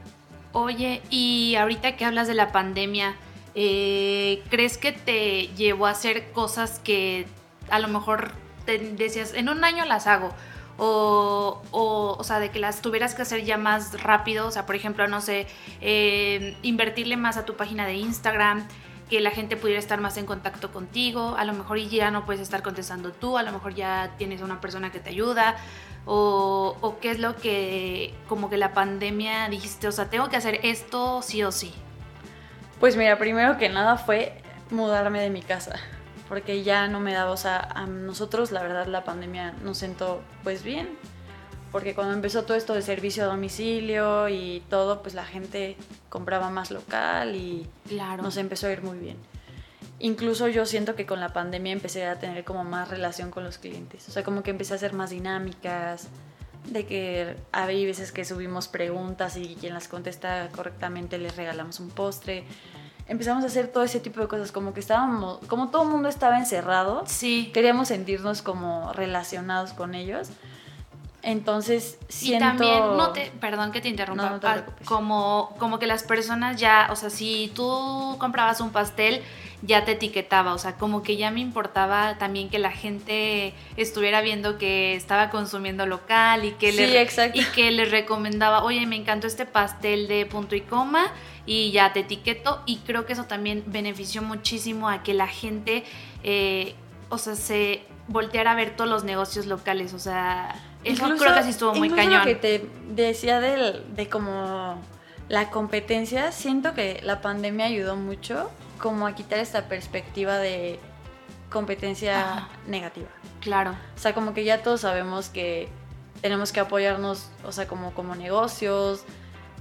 [SPEAKER 1] Oye, y ahorita que hablas de la pandemia, eh, ¿crees que te llevó a hacer cosas que a lo mejor decías, en un año las hago? o, o, sea, de que las tuvieras que hacer ya más rápido, o sea, por ejemplo, no sé, eh, invertirle más a tu página de Instagram, que la gente pudiera estar más en contacto contigo, a lo mejor ya no puedes estar contestando tú, a lo mejor ya tienes una persona que te ayuda, o, o qué es lo que como que la pandemia dijiste, o sea, tengo que hacer esto sí o sí.
[SPEAKER 2] Pues mira, primero que nada fue mudarme de mi casa porque ya no me daba, o sea, a nosotros la verdad la pandemia nos sentó pues bien, porque cuando empezó todo esto de servicio a domicilio y todo, pues la gente compraba más local y claro. nos empezó a ir muy bien. Incluso yo siento que con la pandemia empecé a tener como más relación con los clientes, o sea, como que empecé a hacer más dinámicas, de que había veces que subimos preguntas y quien las contesta correctamente les regalamos un postre empezamos a hacer todo ese tipo de cosas, como que estábamos, como todo el mundo estaba encerrado,
[SPEAKER 1] sí.
[SPEAKER 2] queríamos sentirnos como relacionados con ellos. Entonces siento...
[SPEAKER 1] Y también, no te, perdón que te interrumpa,
[SPEAKER 2] No, no te
[SPEAKER 1] ah, como, como que las personas ya, o sea, si tú comprabas un pastel, ya te etiquetaba, o sea, como que ya me importaba también que la gente estuviera viendo que estaba consumiendo local y que,
[SPEAKER 2] Sí,
[SPEAKER 1] le,
[SPEAKER 2] exacto.
[SPEAKER 1] y que les recomendaba, oye, me encantó este pastel de punto y coma y ya te etiqueto y creo que eso también benefició muchísimo a que la gente, eh, o sea, se volteara a ver todos los negocios locales, o sea, eso
[SPEAKER 2] Incluso-
[SPEAKER 1] creo que sí estuvo muy
[SPEAKER 2] incluso
[SPEAKER 1] cañón.
[SPEAKER 2] lo que te decía del- de como la competencia, siento que la pandemia ayudó mucho como a quitar esta perspectiva de competencia
[SPEAKER 1] Ajá.
[SPEAKER 2] negativa.
[SPEAKER 1] Claro.
[SPEAKER 2] O sea, como que ya todos sabemos que tenemos que apoyarnos, o sea, como, como negocios.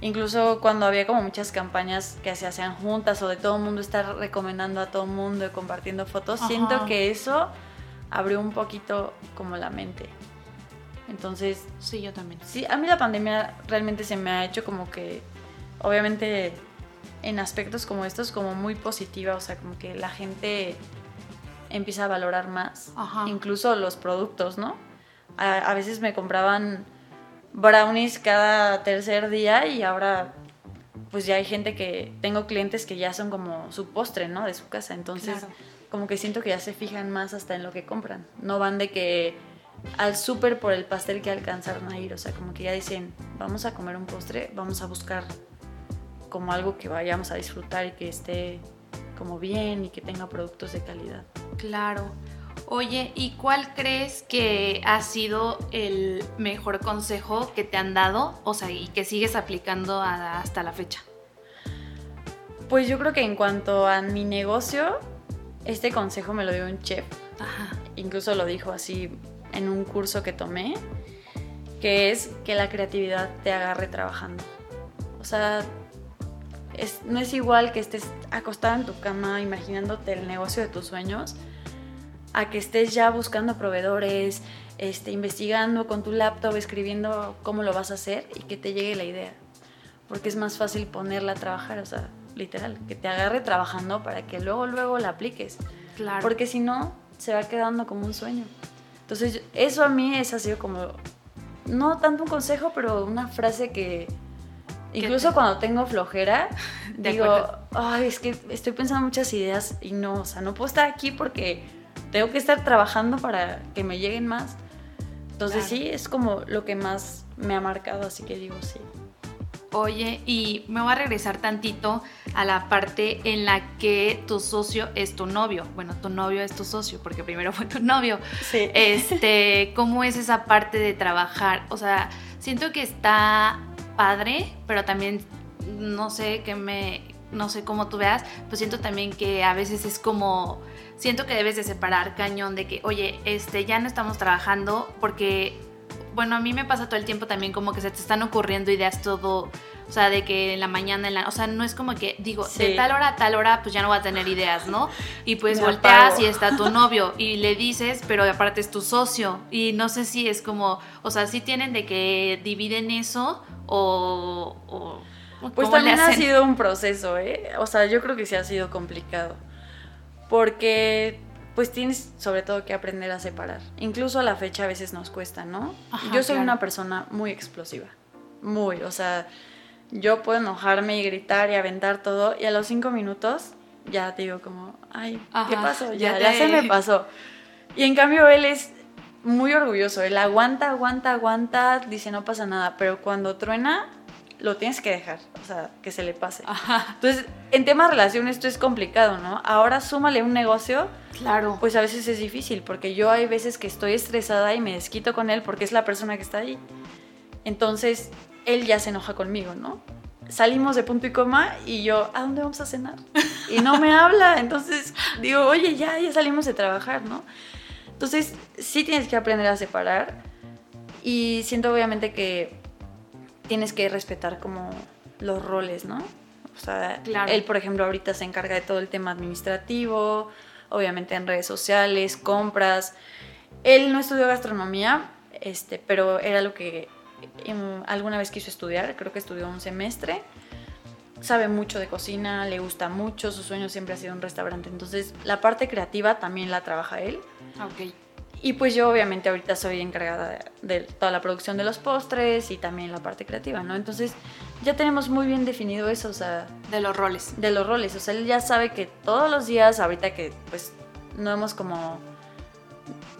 [SPEAKER 2] Incluso cuando había como muchas campañas que se hacían juntas o de todo el mundo estar recomendando a todo el mundo y compartiendo fotos,
[SPEAKER 1] Ajá.
[SPEAKER 2] siento que eso abrió un poquito como la mente. Entonces,
[SPEAKER 1] Sí, yo también.
[SPEAKER 2] sí, a mí la pandemia realmente se me ha hecho como que, obviamente, en aspectos como estos, como muy positiva, o sea, como que la gente empieza a valorar más,
[SPEAKER 1] Ajá.
[SPEAKER 2] incluso los productos, ¿no? A, a veces me compraban brownies cada tercer día y ahora pues ya hay gente que, tengo clientes que ya son como su postre, ¿no? De su casa, entonces
[SPEAKER 1] Claro.
[SPEAKER 2] como que siento que ya se fijan más hasta en lo que compran, no van de que al súper por el pastel que alcanzaron a ir, o sea, como que ya dicen, vamos a comer un postre, vamos a buscar como algo que vayamos a disfrutar y que esté como bien y que tenga productos de calidad.
[SPEAKER 1] Claro. Oye, ¿y cuál crees que ha sido el mejor consejo que te han dado? O sea, y que sigues aplicando hasta la fecha.
[SPEAKER 2] Pues yo creo que en cuanto a mi negocio, este consejo me lo dio un chef,
[SPEAKER 1] Ajá.
[SPEAKER 2] incluso lo dijo así en un curso que tomé, que es que la creatividad te agarre trabajando. O sea, es- no es igual que estés acostada en tu cama imaginándote el negocio de tus sueños, a que estés ya buscando proveedores, este, investigando con tu laptop, escribiendo cómo lo vas a hacer y que te llegue la idea. Porque es más fácil ponerla a trabajar, o sea, literal, que te agarre trabajando para que luego, luego la apliques.
[SPEAKER 1] Claro.
[SPEAKER 2] Porque si no, se va quedando como un sueño. Entonces, eso a mí es ha sido como, no tanto un consejo, pero una frase que, incluso
[SPEAKER 1] te-
[SPEAKER 2] cuando tengo flojera, digo, ay, es que estoy pensando muchas ideas y no, o sea, no puedo estar aquí porque tengo que estar trabajando para que me lleguen más. Entonces,
[SPEAKER 1] Claro.
[SPEAKER 2] sí, es como lo que más me ha marcado, así que digo, sí.
[SPEAKER 1] Oye, y me voy a regresar tantito a la parte en la que tu socio es tu novio. Bueno, tu novio es tu socio, porque primero fue tu novio.
[SPEAKER 2] Sí.
[SPEAKER 1] Este, ¿cómo es esa parte de trabajar? O sea, siento que está padre, pero también no sé qué me no sé cómo tú veas, pues siento también que a veces es como siento que debes de separar cañón de que, oye, este ya no estamos trabajando porque bueno, a mí me pasa todo el tiempo también como que se te están ocurriendo ideas todo, o sea, de que en la mañana, en la, o sea, no es como que digo, de
[SPEAKER 2] Sí.
[SPEAKER 1] tal hora a tal hora, pues ya no voy a tener ideas, ¿no? Y pues
[SPEAKER 2] Me
[SPEAKER 1] volteas
[SPEAKER 2] apago.
[SPEAKER 1] y está tu novio y le dices, pero aparte es tu socio y no sé si es como, o sea, si tienen de que dividen eso o... o
[SPEAKER 2] Pues también ha sido un proceso, ¿eh? O sea, yo creo que sí ha sido complicado. Porque pues tienes sobre todo que aprender a separar. Incluso a la fecha a veces nos cuesta, ¿no?
[SPEAKER 1] Ajá,
[SPEAKER 2] yo soy
[SPEAKER 1] claro.
[SPEAKER 2] una persona muy explosiva. Muy, o sea, yo puedo enojarme y gritar y aventar todo y a los cinco minutos ya te digo como, ay, ¿qué
[SPEAKER 1] Ajá,
[SPEAKER 2] pasó?
[SPEAKER 1] ya
[SPEAKER 2] Ya, ya se me pasó. Y en cambio él es muy orgulloso, él aguanta, aguanta, aguanta, dice no pasa nada, pero cuando truena lo tienes que dejar, o sea, que se le pase.
[SPEAKER 1] Ajá,
[SPEAKER 2] Entonces, en tema de relación esto es complicado, ¿no? Ahora súmale un negocio,
[SPEAKER 1] claro.
[SPEAKER 2] pues a veces es difícil, porque yo hay veces que estoy estresada y me desquito con él porque es la persona que está ahí. Entonces, él ya se enoja conmigo, ¿no? Salimos de punto y coma y yo, ¿a dónde vamos a cenar? Y no me habla, entonces digo, oye, ya, ya salimos de trabajar, ¿no? Entonces, sí tienes que aprender a separar y siento obviamente que tienes que respetar como los roles, ¿no? O sea,
[SPEAKER 1] Claro.
[SPEAKER 2] él, por ejemplo, ahorita se encarga de todo el tema administrativo, obviamente en redes sociales, compras. Él no estudió gastronomía, este, pero era lo que em, alguna vez quiso estudiar, creo que estudió un semestre. Sabe mucho de cocina, le gusta mucho, su sueño siempre ha sido un restaurante. Entonces, la parte creativa también la trabaja él.
[SPEAKER 1] Ok.
[SPEAKER 2] Y pues yo obviamente ahorita soy encargada de, de toda la producción de los postres y también la parte creativa, ¿no? Entonces ya tenemos muy bien definido eso, o sea,
[SPEAKER 1] De los roles.
[SPEAKER 2] de los roles. O sea, él ya sabe que todos los días, ahorita que pues no hemos como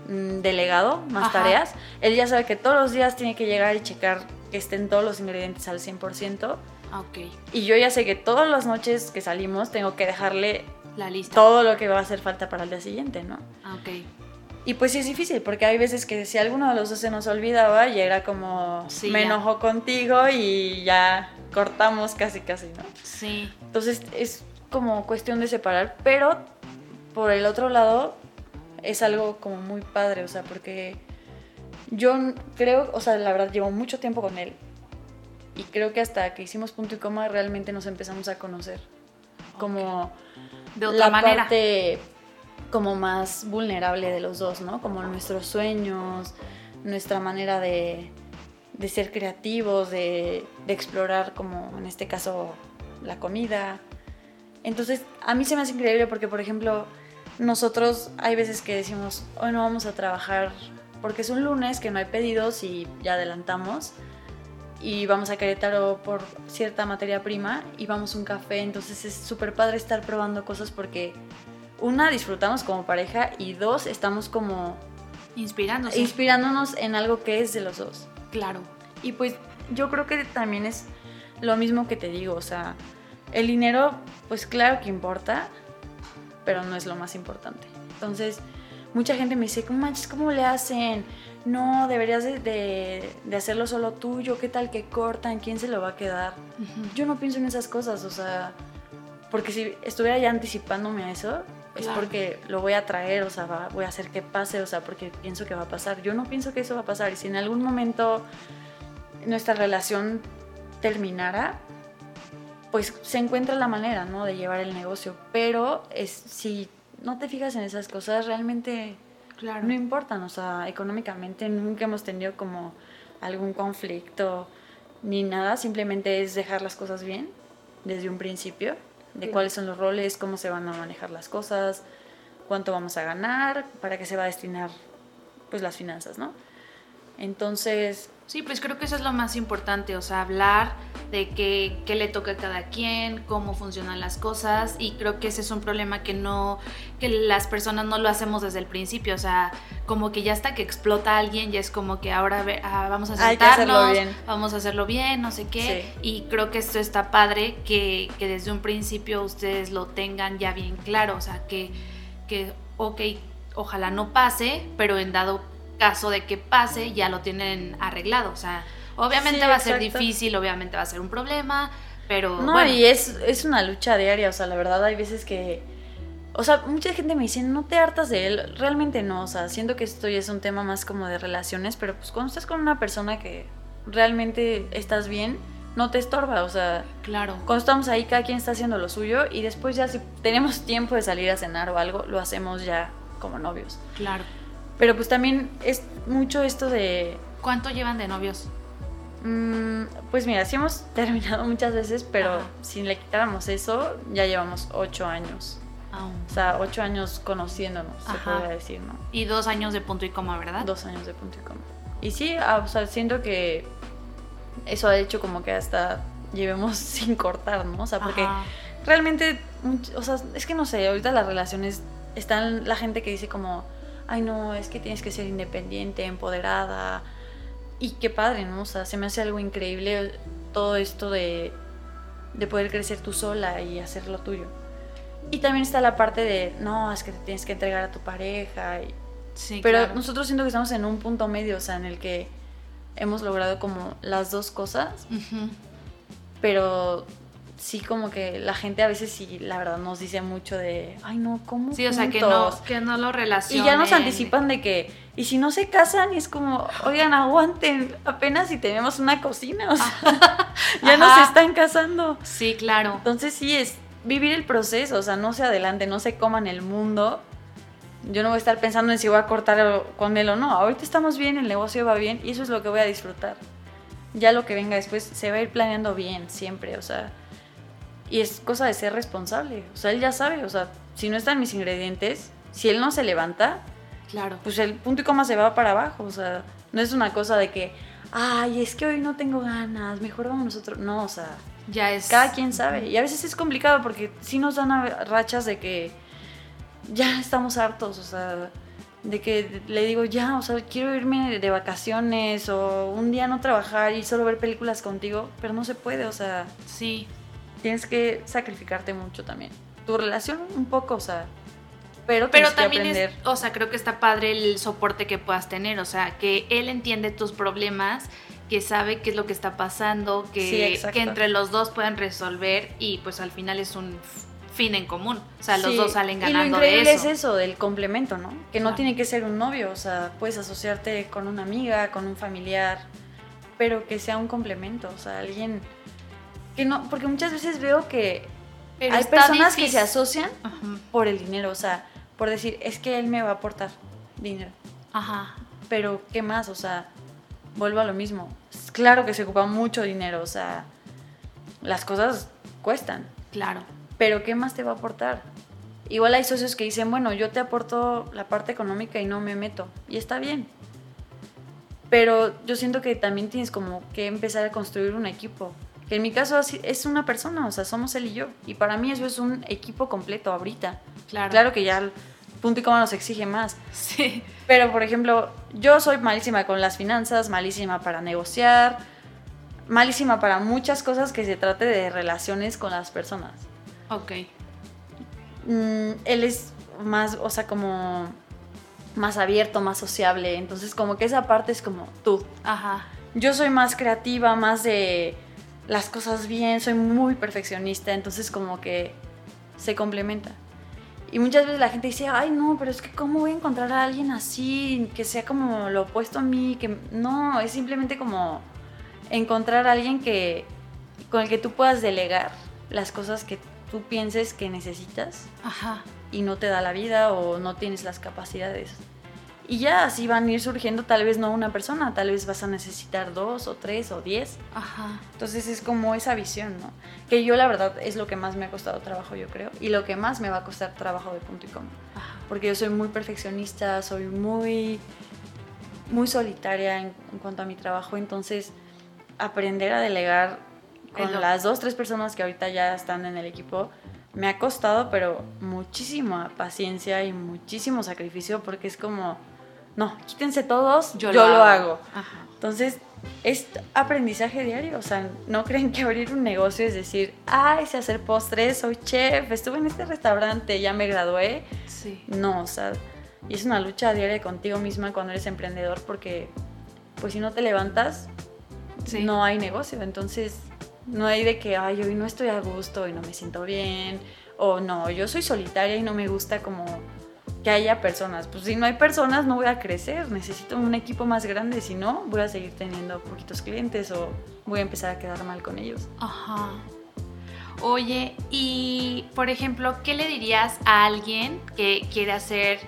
[SPEAKER 2] mm, delegado más
[SPEAKER 1] Ajá.
[SPEAKER 2] tareas, él ya sabe que todos los días tiene que llegar y checar que estén todos los ingredientes al 100%.
[SPEAKER 1] Ah, Ok.
[SPEAKER 2] Y yo ya sé que todas las noches que salimos tengo que dejarle
[SPEAKER 1] La lista.
[SPEAKER 2] todo lo que va a hacer falta para el día siguiente, ¿no?
[SPEAKER 1] Ah, Ok.
[SPEAKER 2] Y pues sí es difícil, porque hay veces que si alguno de los dos se nos olvidaba, ya era como,
[SPEAKER 1] Sí,
[SPEAKER 2] me
[SPEAKER 1] ya.
[SPEAKER 2] enojo contigo y ya cortamos casi, casi, ¿no?
[SPEAKER 1] Sí.
[SPEAKER 2] Entonces es como cuestión de separar, pero por el otro lado es algo como muy padre, o sea, porque yo creo, o sea, la verdad llevo mucho tiempo con él y creo que hasta que hicimos punto y coma realmente nos empezamos a conocer como
[SPEAKER 1] De otra
[SPEAKER 2] la
[SPEAKER 1] manera.
[SPEAKER 2] parte como más vulnerable de los dos, ¿no? Como nuestros sueños, nuestra manera de, de ser creativos, de, explorar como en este caso la comida. Entonces, a mí se me hace increíble porque, por ejemplo, nosotros hay veces que decimos, hoy no vamos a trabajar porque es un lunes que no hay pedidos y ya adelantamos y vamos a Querétaro por cierta materia prima y vamos a un café, entonces es súper padre estar probando cosas porque una, disfrutamos como pareja y dos, estamos como
[SPEAKER 1] Inspirándose.
[SPEAKER 2] inspirándonos en algo que es de los dos.
[SPEAKER 1] claro.
[SPEAKER 2] Y pues yo creo que también es lo mismo que te digo, o sea, el dinero pues claro que importa, pero no es lo más importante. Entonces, mucha gente me dice, ¿cómo manches, cómo le hacen? No, deberías de, de- de hacerlo solo tuyo, ¿qué tal que cortan? ¿Quién se lo va a quedar? Yo no pienso en esas cosas, o sea, porque si estuviera ya anticipándome a eso, es
[SPEAKER 1] Claro.
[SPEAKER 2] porque lo voy a traer, o sea, va- voy a hacer que pase, o sea, porque pienso que va a pasar. Yo no pienso que eso va a pasar, y si en algún momento nuestra relación terminara, pues se encuentra la manera, ¿no? De llevar el negocio, pero es, si no te fijas en esas cosas, realmente
[SPEAKER 1] Claro.
[SPEAKER 2] no importan, o sea, económicamente nunca hemos tenido como algún conflicto ni nada, simplemente es dejar las cosas bien desde un principio, de
[SPEAKER 1] Sí.
[SPEAKER 2] cuáles son los roles, cómo se van a manejar las cosas, cuánto vamos a ganar, para qué se va a destinar pues las finanzas, ¿no? Entonces,
[SPEAKER 1] Sí, pues creo que eso es lo más importante, o sea, hablar de qué, qué le toca a cada quien, cómo funcionan las cosas y creo que ese es un problema que no, que las personas no lo hacemos desde el principio, o sea, como que ya hasta que explota alguien ya es como que ahora ve- ah, vamos a sentarnos, vamos a hacerlo bien, no sé qué,
[SPEAKER 2] Sí.
[SPEAKER 1] y creo que esto está padre que, que desde un principio ustedes lo tengan ya bien claro, o sea, que, que ok, ojalá no pase, pero en dado caso de que pase, ya lo tienen arreglado. O sea, obviamente
[SPEAKER 2] Sí,
[SPEAKER 1] va a ser difícil, obviamente va a ser un problema, pero
[SPEAKER 2] no,
[SPEAKER 1] bueno,
[SPEAKER 2] y es, es una lucha diaria, o sea, la verdad hay veces que, o sea, mucha gente me dice, no te hartas de él, realmente no, o sea, siento que esto ya es un tema más como de relaciones, pero pues cuando estás con una persona que realmente estás bien, no te estorba, o sea,
[SPEAKER 1] claro.
[SPEAKER 2] cuando estamos ahí cada quien está haciendo lo suyo y después ya si tenemos tiempo de salir a cenar o algo, lo hacemos ya como novios.
[SPEAKER 1] Claro.
[SPEAKER 2] Pero pues también es mucho esto de
[SPEAKER 1] ¿Cuánto llevan de novios?
[SPEAKER 2] Mm, pues mira, sí hemos terminado muchas veces, pero
[SPEAKER 1] Ajá.
[SPEAKER 2] si le quitáramos eso, ya llevamos ocho años. O sea, ocho años conociéndonos, se podría decir, ¿no?
[SPEAKER 1] Y dos años de punto y coma, ¿verdad?
[SPEAKER 2] Dos años de punto y coma. Y sí, ah, o sea, siento que eso ha hecho como que hasta llevemos sin cortar, ¿no? O sea, porque
[SPEAKER 1] Ajá.
[SPEAKER 2] realmente, o sea, es que no sé, ahorita las relaciones, están la gente que dice como, ay no, es que tienes que ser independiente, empoderada, y qué padre, ¿no? O sea, se me hace algo increíble todo esto de, de poder crecer tú sola y hacer lo tuyo. Y también está la parte de, no, es que te tienes que entregar a tu pareja. y-
[SPEAKER 1] Sí,
[SPEAKER 2] Pero
[SPEAKER 1] claro.
[SPEAKER 2] nosotros siento que estamos en un punto medio, o sea, en el que hemos logrado como las dos cosas pero sí como que la gente a veces sí, la verdad, nos dice mucho de, ay no, ¿cómo?
[SPEAKER 1] Sí, o sea, que
[SPEAKER 2] juntos?".
[SPEAKER 1] no, que no lo
[SPEAKER 2] Y
[SPEAKER 1] relacionen.
[SPEAKER 2] ya nos anticipan de que, y si no se casan, y es como, oigan, aguanten, apenas si tenemos una cocina, o sea, ya nos están casando.
[SPEAKER 1] Sí, claro.
[SPEAKER 2] Entonces sí es vivir el proceso, o sea, no se adelante, no se coman el mundo. Yo no voy a estar pensando en si voy a cortar con él o no. Ahorita estamos bien, el negocio va bien y eso es lo que voy a disfrutar. Ya lo que venga después se va a ir planeando bien siempre, o sea. Y es cosa de ser responsable. O sea, él ya sabe, o sea, si no están mis ingredientes, si él no se levanta,
[SPEAKER 1] Claro.
[SPEAKER 2] pues el punto y coma se va para abajo. O sea, no es una cosa de que, ay, es que hoy no tengo ganas, mejor vamos nosotros. No, o sea,
[SPEAKER 1] Ya es.
[SPEAKER 2] cada quien sabe. Y a veces es complicado porque sí nos dan rachas de que ya estamos hartos, o sea, de que le digo, ya, o sea, quiero irme de vacaciones o un día no trabajar y solo ver películas contigo, pero no se puede, o sea,
[SPEAKER 1] Sí.
[SPEAKER 2] Tienes que sacrificarte mucho también. Tu relación un poco, o sea, pero,
[SPEAKER 1] Pero también
[SPEAKER 2] aprender.
[SPEAKER 1] es, o sea, creo que está padre el soporte que puedas tener, o sea, que él entiende tus problemas, que sabe qué es lo que está pasando, que, entre los dos puedan resolver y pues al final es un fin en común, o sea, los
[SPEAKER 2] Sí,
[SPEAKER 1] dos salen
[SPEAKER 2] Y lo
[SPEAKER 1] ganando
[SPEAKER 2] increíble
[SPEAKER 1] de eso.
[SPEAKER 2] es eso, del complemento, ¿no? Que no tiene que ser un novio, o sea, puedes asociarte con una amiga, con un familiar, pero que sea un complemento, o sea, alguien que no, porque muchas veces veo que
[SPEAKER 1] Pero
[SPEAKER 2] hay personas que
[SPEAKER 1] difícil.
[SPEAKER 2] se asocian
[SPEAKER 1] Ajá,
[SPEAKER 2] por el dinero, o sea, por decir, es que él me va a aportar dinero,
[SPEAKER 1] Ajá,
[SPEAKER 2] pero ¿qué más? O sea, vuelvo a lo mismo. Claro que se ocupa mucho dinero, o sea, las cosas cuestan.
[SPEAKER 1] claro.
[SPEAKER 2] pero ¿qué más te va a aportar? Igual hay socios que dicen, bueno, yo te aporto la parte económica y no me meto, y está bien. Pero yo siento que también tienes como que empezar a construir un equipo. Que en mi caso es una persona, o sea, somos él y yo. Y para mí eso es un equipo completo ahorita.
[SPEAKER 1] Claro.
[SPEAKER 2] Claro que ya el punto y coma nos exige más.
[SPEAKER 1] Sí.
[SPEAKER 2] Pero, por ejemplo, yo soy malísima con las finanzas, malísima para negociar, malísima para muchas cosas que se trate de relaciones con las personas.
[SPEAKER 1] Ok.
[SPEAKER 2] Mm, él es más, o sea, como más abierto, más sociable. Entonces, como que esa parte es como tú.
[SPEAKER 1] Ajá.
[SPEAKER 2] Yo soy más creativa, más de las cosas bien, soy muy perfeccionista. Entonces, como que se complementa. Y muchas veces la gente dice, ay, no, pero es que ¿cómo voy a encontrar a alguien así, que sea como lo opuesto a mí? Que no, es simplemente como encontrar a alguien que, con el que tú puedas delegar las cosas que tú pienses que necesitas
[SPEAKER 1] Ajá.
[SPEAKER 2] y no te da la vida o no tienes las capacidades. Y ya así van a ir surgiendo tal vez no una persona, tal vez vas a necesitar dos o tres o diez.
[SPEAKER 1] Ajá.
[SPEAKER 2] Entonces es como esa visión, ¿no? Que yo la verdad es lo que más me ha costado trabajo, yo creo, y lo que más me va a costar trabajo de punto y coma.
[SPEAKER 1] Ajá.
[SPEAKER 2] Porque yo soy muy perfeccionista, soy muy, muy solitaria en, en cuanto a mi trabajo, entonces aprender a delegar con las dos, tres personas que ahorita ya están en el equipo, me ha costado, pero muchísima paciencia y muchísimo sacrificio porque es como, no, quítense todos, yo, lo, hago.
[SPEAKER 1] Ajá.
[SPEAKER 2] Entonces, es aprendizaje diario. O sea, no creen que abrir un negocio es decir, ay, sé hacer postres, soy chef, estuve en este restaurante, ya me gradué.
[SPEAKER 1] Sí.
[SPEAKER 2] No, o sea, y es una lucha diaria contigo misma cuando eres emprendedor porque, pues si no te levantas,
[SPEAKER 1] Sí.
[SPEAKER 2] no hay negocio. Entonces, no hay de que, ay, hoy no estoy a gusto y no me siento bien. O no, yo soy solitaria y no me gusta como que haya personas. Pues si no hay personas, no voy a crecer. Necesito un equipo más grande. Si no, voy a seguir teniendo poquitos clientes o voy a empezar a quedar mal con ellos.
[SPEAKER 1] Ajá. Oye, y por ejemplo, ¿qué le dirías a alguien que quiere hacer,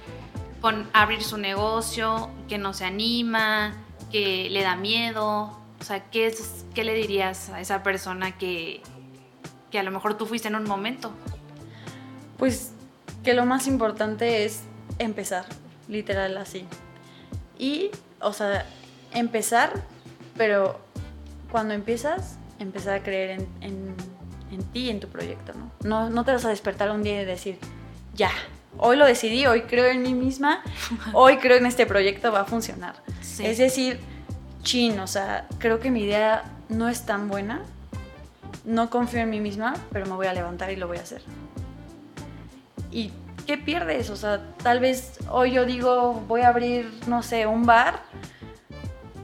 [SPEAKER 1] con abrir su negocio, que no se anima, que le da miedo? O sea, ¿qué, es, qué le dirías a esa persona que, que a lo mejor tú fuiste en un momento?
[SPEAKER 2] Pues que lo más importante es empezar, literal así. Y, o sea, empezar, pero cuando empiezas, empezar a creer en, en, en ti en tu proyecto, ¿no? ¿no? No te vas a despertar un día y decir, ya, hoy lo decidí, hoy creo en mí misma, hoy creo en este proyecto, va a funcionar.
[SPEAKER 1] Sí.
[SPEAKER 2] Es decir, chin, o sea, creo que mi idea no es tan buena, no confío en mí misma, pero me voy a levantar y lo voy a hacer. ¿Y qué pierdes? O sea, tal vez hoy yo digo, voy a abrir, no sé, un bar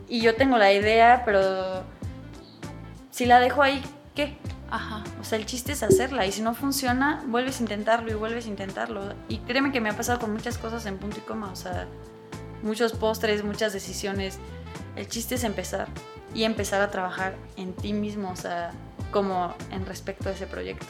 [SPEAKER 2] y yo tengo la idea, pero si la dejo ahí, ¿qué?
[SPEAKER 1] Ajá.
[SPEAKER 2] O sea, el chiste es hacerla y si no funciona, vuelves a intentarlo y vuelves a intentarlo. Y créeme que me ha pasado con muchas cosas en punto y coma, o sea, muchos postres, muchas decisiones. El chiste es empezar y empezar a trabajar en ti mismo, o sea, como en respecto a ese proyecto.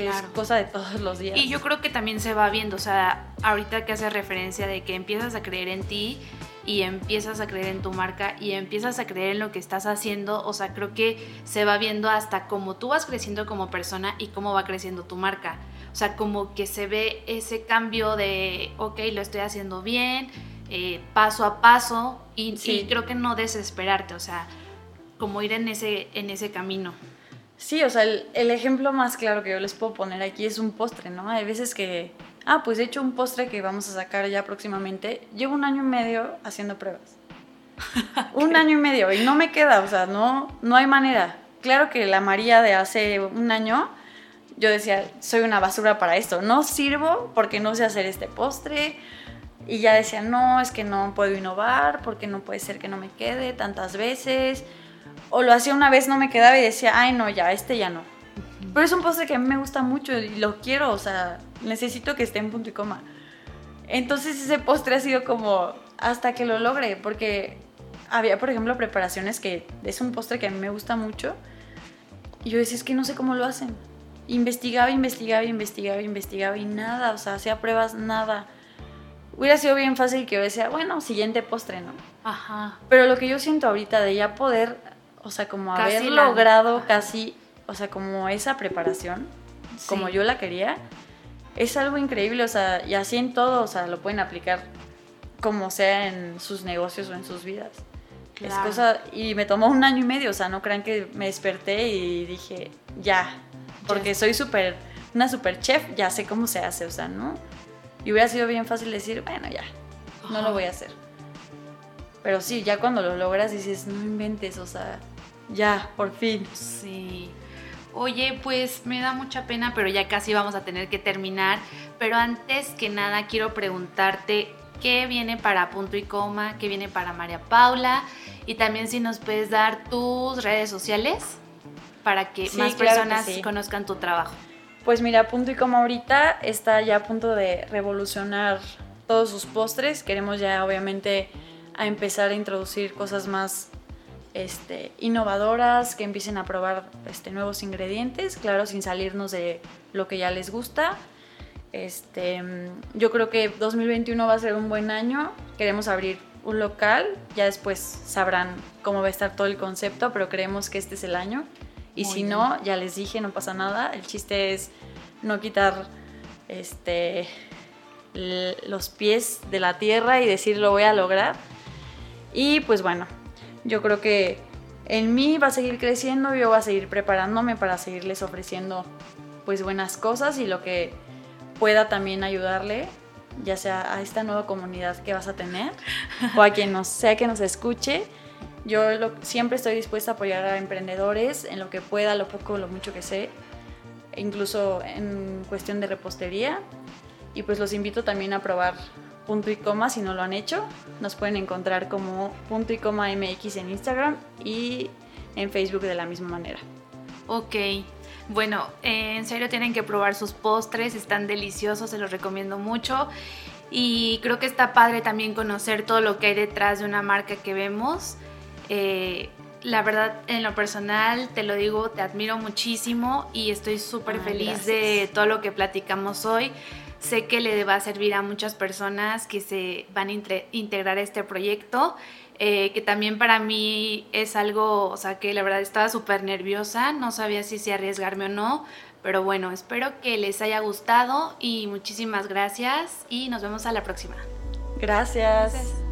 [SPEAKER 2] Que
[SPEAKER 1] Claro.
[SPEAKER 2] es cosa de todos los días.
[SPEAKER 1] Y yo creo que también se va viendo, o sea, ahorita que hace referencia de que empiezas a creer en ti, y empiezas a creer en tu marca y empiezas a creer en lo que estás haciendo, o sea, creo que se va viendo hasta cómo tú vas creciendo como persona y cómo va creciendo tu marca. O sea, como que se ve ese cambio de, ok, lo estoy haciendo bien, eh, paso a paso, y, y, creo que no desesperarte, o sea, como ir en ese, en ese camino.
[SPEAKER 2] Sí, o sea, el, el, ejemplo más claro que yo les puedo poner aquí es un postre, ¿no? Hay veces que, ah, pues he hecho un postre que vamos a sacar ya próximamente. Llevo un año y medio haciendo pruebas. un año y medio y no me queda, o sea, no, no hay manera. Claro que la María de hace un año, yo decía, soy una basura para esto, no sirvo porque no sé hacer este postre. Y ya decía, no, es que no puedo innovar porque no puede ser que no me quede tantas veces o lo hacía una vez, no me quedaba y decía, ay, no, ya, este ya no. Pero es un postre que a mí me gusta mucho y lo quiero, o sea, necesito que esté en punto y coma. Entonces ese postre ha sido como hasta que lo logre, porque había, por ejemplo, preparaciones que es un postre que a mí me gusta mucho. Y yo decía, es que no sé cómo lo hacen. Investigaba, investigaba, investigaba, investigaba y nada, o sea, hacía pruebas, nada. Hubiera sido bien fácil que yo decía, bueno, siguiente postre, ¿no? Ajá. Pero lo que yo siento ahorita de ya poder o sea, como haber logrado casi, o sea, como esa preparación, como yo la quería, es algo increíble, o sea, y así en todo, o sea, lo pueden aplicar como sea en sus negocios o en sus vidas. Es cosa, y me tomó un año y medio, o sea, no crean que me desperté y dije, ya, porque soy súper, una super chef, ya sé cómo se hace, o sea, ¿no? Y hubiera sido bien fácil decir, bueno, ya, no lo voy a hacer. Pero sí, ya cuando lo logras dices, no inventes, o sea, ya, por fin.
[SPEAKER 1] Sí. Oye, pues me da mucha pena, pero ya casi vamos a tener que terminar. Pero antes que nada quiero preguntarte qué viene para punto y coma, qué viene para María Paula y también si nos puedes dar tus redes sociales para que más personas conozcan tu trabajo.
[SPEAKER 2] Pues mira, punto y coma ahorita está ya a punto de revolucionar todos sus postres. Queremos ya obviamente a empezar a introducir cosas más este, innovadoras, que empiecen a probar este, nuevos ingredientes, claro, sin salirnos de lo que ya les gusta. Este, yo creo que 2021 va a ser un buen año. Queremos abrir un local, ya después sabrán cómo va a estar todo el concepto, pero creemos que este es el año. Y si no, ya les dije, no pasa nada. El chiste es no quitar este, los pies de la tierra y decir lo voy a lograr. Y pues bueno, yo creo que en mí va a seguir creciendo, yo voy a seguir preparándome para seguirles ofreciendo pues buenas cosas y lo que pueda también ayudarle, ya sea a esta nueva comunidad que vas a tener o a quien nos, sea que nos escuche. Yo siempre estoy dispuesta a apoyar a emprendedores en lo que pueda, lo poco, lo mucho que sé, incluso en cuestión de repostería. Y pues los invito también a probar punto y coma si no lo han hecho. Nos pueden encontrar como punto y coma MX en Instagram y en Facebook de la misma manera.
[SPEAKER 1] Ok. Bueno, en serio tienen que probar sus postres, están deliciosos, se los recomiendo mucho. Y creo que está padre también conocer todo lo que hay detrás de una marca que vemos. Eh, la verdad, en lo personal, te lo digo, te admiro muchísimo y estoy súper feliz de todo lo que platicamos hoy. Sé que le va a servir a muchas personas que se van a integrar a este proyecto, eh, que también para mí es algo, o sea, que la verdad estaba súper nerviosa, no sabía si se arriesgarme o no, pero bueno, espero que les haya gustado y muchísimas gracias y nos vemos a la próxima.
[SPEAKER 2] gracias.